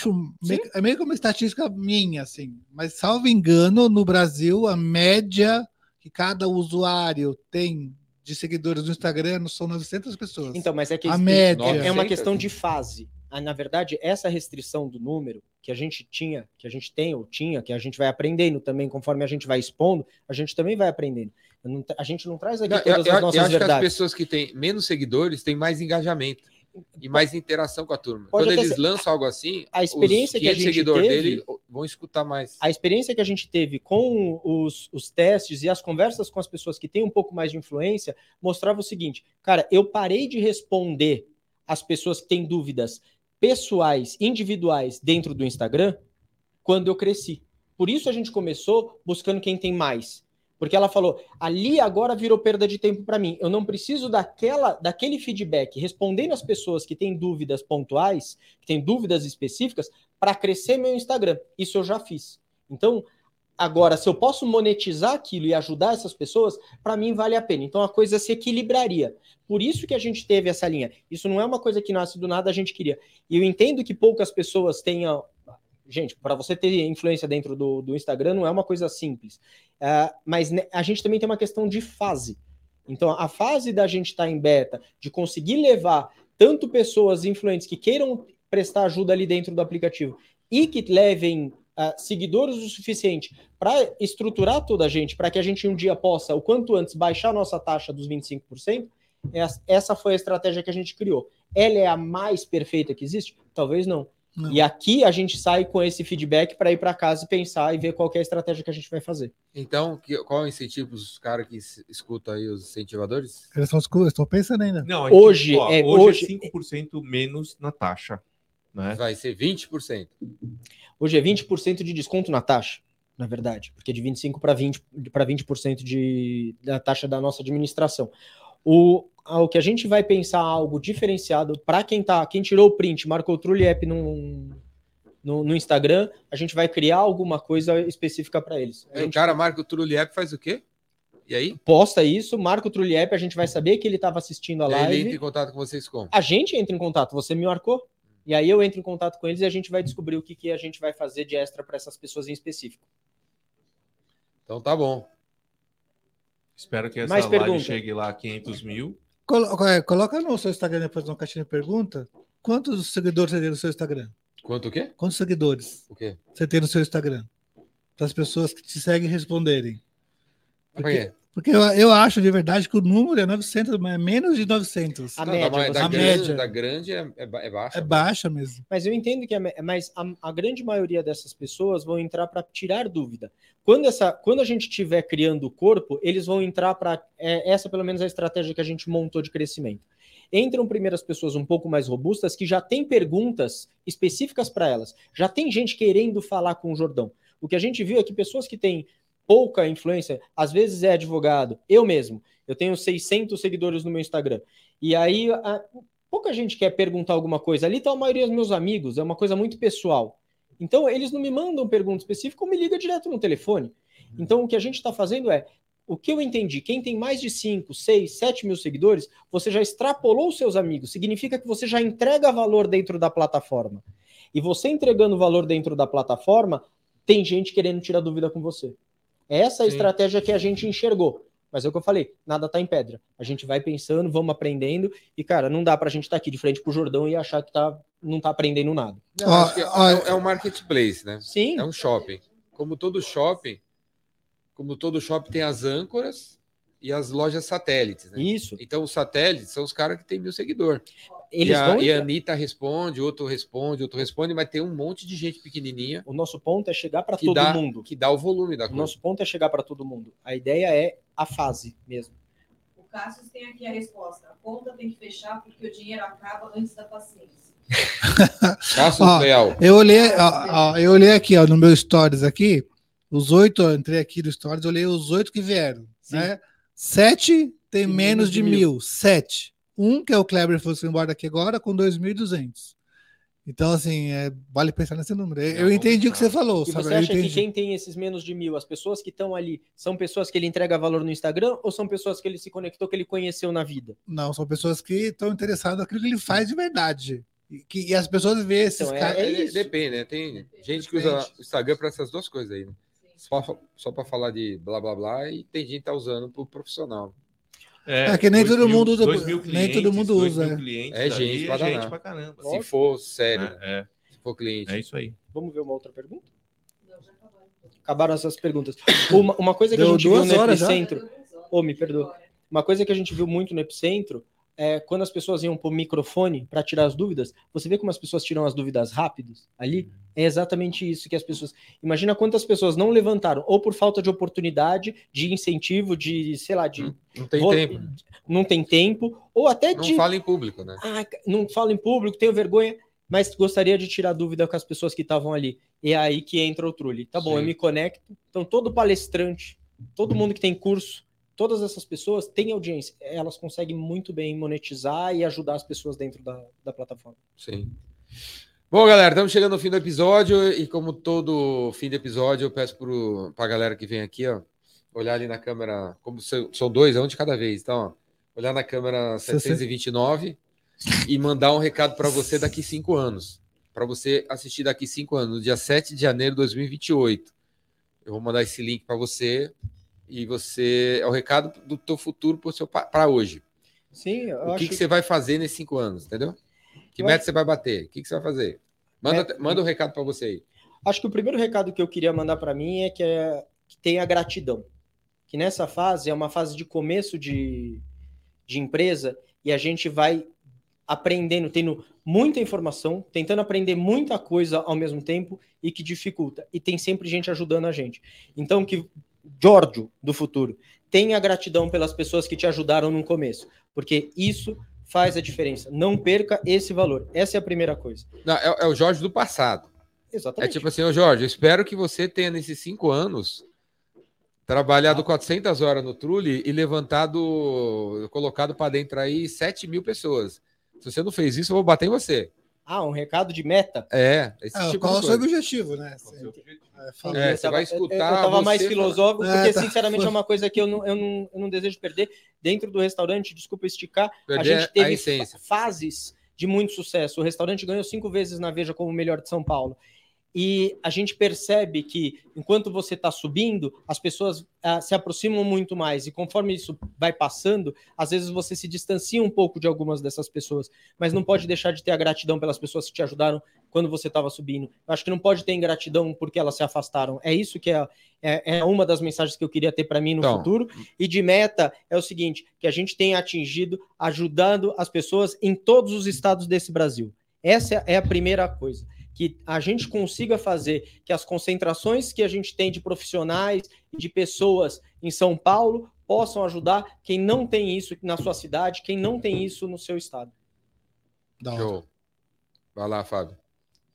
é meio que uma estatística minha, assim. Mas, salvo engano, no Brasil, a média que cada usuário tem de seguidores no Instagram são 900 pessoas. Então, mas é que a média. é uma 900? questão de fase. Ah, Na verdade, essa restrição do número que a gente tinha, que a gente tem ou tinha, que a gente vai aprendendo também, conforme a gente vai expondo, a gente também vai aprendendo. Eu não a gente não traz aqui Não, eu, todas eu- as eu nossas acho que as verdades. pessoas que têm menos seguidores têm mais engajamento e mais interação com a turma. Pode Quando eles ser- lançam algo assim, A experiência que a 500 gente seguidores teve- dele vão escutar mais. a experiência que a gente teve com os, os testes e as conversas com as pessoas que têm um pouco mais de influência mostrava o seguinte: cara, eu parei de responder as pessoas que têm dúvidas pessoais, individuais dentro do Instagram quando eu cresci. Por isso a gente começou buscando quem tem mais. Porque ela falou, ali agora virou perda de tempo para mim. Eu não preciso daquela, daquele feedback respondendo as pessoas que têm dúvidas pontuais, que têm dúvidas específicas, para crescer meu Instagram. Isso eu já fiz. Então, agora, se eu posso monetizar aquilo e ajudar essas pessoas, para mim vale a pena. Então a coisa se equilibraria. Por isso que a gente teve essa linha. Isso não é uma coisa que nasce do nada, a gente queria. E eu entendo que poucas pessoas tenham gente, para você ter influência dentro do, do, Instagram não é uma coisa simples. Uh, mas a gente também tem uma questão de fase. Então, a fase da gente estar tá em beta, de conseguir levar tanto pessoas influentes que queiram prestar ajuda ali dentro do aplicativo e que levem uh, seguidores o suficiente para estruturar toda a gente, para que a gente um dia possa, o quanto antes, baixar a nossa taxa dos 25%, essa foi a estratégia que a gente criou. Ela é a mais perfeita que existe? Talvez não. não. E aqui a gente sai com esse feedback para ir para casa e pensar e ver qual é a estratégia que a gente vai fazer. Então, que, qual é o incentivo para os caras que escutam aí, os incentivadores? Eles estão pensando ainda. Não, hoje, ó, é, hoje, é 5% menos na taxa. Né? Vai ser 20%. Hoje é 20% de desconto na taxa, na verdade, porque é de 25% para 20%, para 20% de, da taxa da nossa administração. O, o que a gente vai pensar algo diferenciado para quem tá, quem tirou o print, marcou o Truliep no, no, no, Instagram, a gente vai criar alguma coisa específica para eles. gente... O cara marca o Truliep faz o quê? E aí? Posta isso, marca o Truliep, a gente vai saber que ele estava assistindo a live. Ele entra em contato com vocês como? A gente entra em contato, você me marcou? E aí eu entro em contato com eles e a gente vai descobrir o que, que a gente vai fazer de extra para essas pessoas em específico. Então tá bom. Espero que essa Mais live pergunta. chegue lá a 500 mil. Coloca, coloca no seu Instagram depois uma caixinha de pergunta. Quantos seguidores você tem no seu Instagram? Quanto o quê? Quantos seguidores o quê? você tem no seu Instagram? Para as pessoas que te seguem responderem. Porque, porque eu, eu acho de verdade que o número é 900, mas é menos de 900. A, média, da, da, a grande, média. Da grande é, é, é baixa. É baixa mesmo. Mas eu entendo que é, mas a, a grande maioria dessas pessoas vão entrar para tirar dúvida. Quando, essa, quando a gente estiver criando o corpo, eles vão entrar para. É, essa, pelo menos, é a estratégia que a gente montou de crescimento. Entram primeiro as pessoas um pouco mais robustas que já têm perguntas específicas para elas. Já tem gente querendo falar com o Jordão. O que a gente viu é que pessoas que têm pouca influência, às vezes é advogado, eu mesmo, eu tenho 600 seguidores no meu Instagram, e aí a, pouca gente quer perguntar alguma coisa, ali está a maioria dos meus amigos, é uma coisa muito pessoal, então eles não me mandam pergunta específica ou me liga direto no telefone, então o que a gente está fazendo é, o que eu entendi, quem tem mais de 5, 6, 7 mil seguidores, você já extrapolou os seus amigos, significa que você já entrega valor dentro da plataforma, e você entregando valor dentro da plataforma, tem gente querendo tirar dúvida com você. Essa é a Sim. estratégia que a gente enxergou. Mas é o que eu falei, nada tá em pedra. A gente vai pensando, vamos aprendendo, e, cara, não dá pra gente estar tá aqui de frente pro Jordão e achar que tá, não tá aprendendo nada. Não, é, é, um marketplace, né? Sim. É um shopping. Como todo shopping, como todo shopping tem as âncoras e as lojas satélites, né? Isso. Então, os satélites são os caras que têm mil seguidores. Eles e, a, vão... e a Anitta responde, outro responde, outro responde, mas tem um monte de gente pequenininha. O nosso ponto é chegar para todo dá, mundo. Que dá o volume da coisa. O nosso ponto é chegar para todo mundo. A ideia é a fase mesmo. O Cassius tem aqui a resposta. A conta tem que fechar porque o dinheiro acaba antes da paciência. Cassius Leal. Eu olhei, ó, ó, eu olhei aqui ó, no meu stories aqui, os oito, entrei aqui no stories, olhei os oito que vieram. Né? Sete tem, tem menos de mil. mil. Sete. Um, que é o Kleber, foi embora daqui agora, com 2.200. Então, assim, é, vale pensar nesse número. Eu, entendi o que você falou. E sabe? você acha que quem tem esses menos de mil, as pessoas que estão ali, são pessoas que ele entrega valor no Instagram ou são pessoas que ele se conectou, que ele conheceu na vida? Não, são pessoas que estão interessadas naquilo que ele faz de verdade. E, que, e as pessoas veem esses então, é, caras. É depende, né? Tem gente que usa o Instagram para essas duas coisas aí, né? Só, só para falar de blá blá blá, e tem gente que tá usando para o profissional. É, é que nem todo mil, mundo usa. nem todo mundo usa. É gente, é gente pra caramba. Se for sério. É, é, Se for cliente. É isso aí. Vamos ver uma outra pergunta? Acabaram essas perguntas. Uma, uma coisa que Deu a gente viu no Epicentro. Ô, oh, me perdoa. Uma coisa que a gente viu muito no Epicentro é, quando as pessoas iam para o microfone para tirar as dúvidas, você vê como as pessoas tiram as dúvidas rápidos ali? É exatamente isso que as pessoas. Imagina quantas pessoas não levantaram, ou por falta de oportunidade, de incentivo, de, sei lá, de. Não, tem tempo. Não tem tempo, ou até não de. Não fala em público, né? Ah, não fala em público, tenho vergonha, mas gostaria de tirar dúvida com as pessoas que estavam ali. E é aí que entra o Trulli. Tá bom, Sim. eu me conecto. Então, todo palestrante Todo mundo que tem curso, todas essas pessoas têm audiência. Elas conseguem muito bem monetizar e ajudar as pessoas dentro da, da plataforma. Sim. Bom, galera, estamos chegando no fim do episódio e como todo fim de episódio, eu peço para a galera que vem aqui, ó, olhar ali na câmera, como são são dois, é um de cada vez, então, ó, olhar na câmera 729 e mandar um recado para você daqui cinco anos, para você assistir daqui cinco anos, no dia 7 de janeiro de 2028. Eu vou mandar esse link para você e você é o recado do teu futuro para hoje. Sim, eu O que, acho que você vai fazer nesses cinco anos, entendeu? Que Eu meta acho- você vai bater? O que, que você vai fazer? Manda, Meta- manda um recado para você aí. Acho que o primeiro recado que eu queria mandar para mim é que, é que tenha gratidão. Que nessa fase é uma fase de começo de, de empresa e a gente vai aprendendo, tendo muita informação, tentando aprender muita coisa ao mesmo tempo e que dificulta. E tem sempre gente ajudando a gente. Então, que Giorgio do futuro tenha gratidão pelas pessoas que te ajudaram no começo, porque isso faz a diferença. Não perca esse valor. Essa é a primeira coisa. Não, é, é o Jorge do passado. É Exatamente. tipo assim, ô Jorge, eu espero que você tenha nesses cinco anos trabalhado 400 horas no Trulli e levantado, colocado para dentro aí 7 mil pessoas. Se você não fez isso, eu vou bater em você. Ah, um recado de meta? É, esse Ah, tipo qual é o de seu coisa. objetivo, né? Qual o seu objetivo? É, É, você vai escutar Eu, tava mais filosófico, falar. porque É, tá. sinceramente é uma coisa que eu não, eu, não, eu não desejo perder. Dentro do restaurante, desculpa esticar, a Perder gente teve fa- fases de muito sucesso. O restaurante ganhou cinco vezes na Veja como o melhor de São Paulo. E a gente percebe que enquanto você está subindo, as pessoas ah, se aproximam muito mais. E conforme isso vai passando, às vezes você se distancia um pouco de algumas dessas pessoas. Mas não pode deixar de ter a gratidão pelas pessoas que te ajudaram quando você estava subindo. Eu acho que não pode ter ingratidão porque elas se afastaram. É isso que é, é, é uma das mensagens que eu queria ter para mim no Então. futuro. E de meta é o seguinte: que a gente tenha atingido ajudando as pessoas em todos os estados desse Brasil. Essa é a primeira coisa. Que a gente consiga fazer que as concentrações que a gente tem de profissionais e de pessoas em São Paulo possam ajudar quem não tem isso na sua cidade, quem não tem isso no seu estado. Show. Vai lá, Fábio.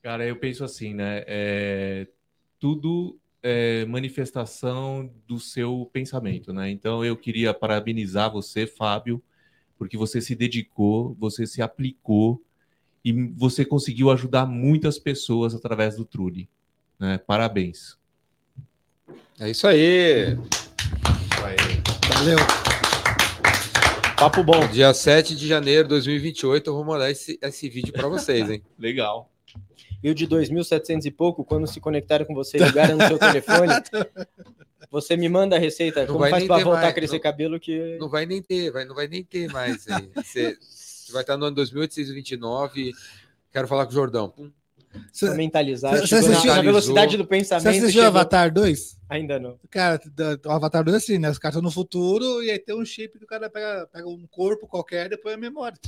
Cara, eu penso assim, né? É, tudo é manifestação do seu pensamento, né? Então eu queria parabenizar você, Fábio, porque você se dedicou, você se aplicou e você conseguiu ajudar muitas pessoas através do Truly. Né? Parabéns. É isso aí. Valeu. Papo bom. Dia 7 de janeiro de 2028, eu vou mandar esse, esse vídeo para vocês, hein? Legal. E o de 2.700 e pouco, quando se conectarem com você, ligarem no seu telefone, você me manda a receita. Não como vai faz nem para ter voltar mais, a crescer não- cabelo que... Não vai nem ter, vai, não vai nem ter mais. Aí. Você, você vai estar no ano 2829. Quero falar com o Jordão. Pum. pra mentalizar. Você assistiu- na, velocidade do Você pensamento. assistiu chegou- Avatar 2? Ainda não. Cara, o Avatar 2 é assim, né? Os caras estão no futuro e aí tem um chip que o cara pega, pega um corpo qualquer e depois é memória.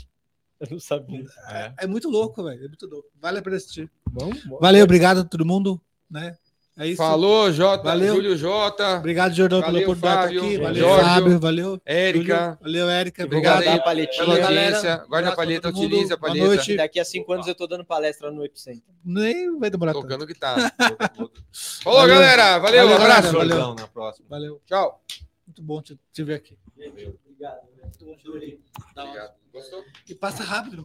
Eu não sabia. É. É muito louco, velho. É muito louco. Vale a pena assistir. Vamos, Valeu, obrigado a todo mundo, né? É isso. Falou, Jota, Valeu. Júlio Jota, Obrigado, Jordão, pela Valeu, oportunidade Fábio. aqui. Valeu, Jorge. Fábio. Valeu. Érica. Júlio. Valeu, Érica. Obrigado Obrigado. aí a paletinha. pela Valeu, galera. audiência. Guarda a mundo. utilize a Boa palheta. noite. Daqui a cinco anos eu tô dando palestra no Epicentro. Nem vai demorar tanto. Tocando guitarra. Falou, Valeu. galera. Valeu, Valeu, abraço. galera. Valeu. Na próxima. Valeu. Tchau. Muito bom te, te ver aqui. Obrigado. Obrigado. Gostou? E passa rápido.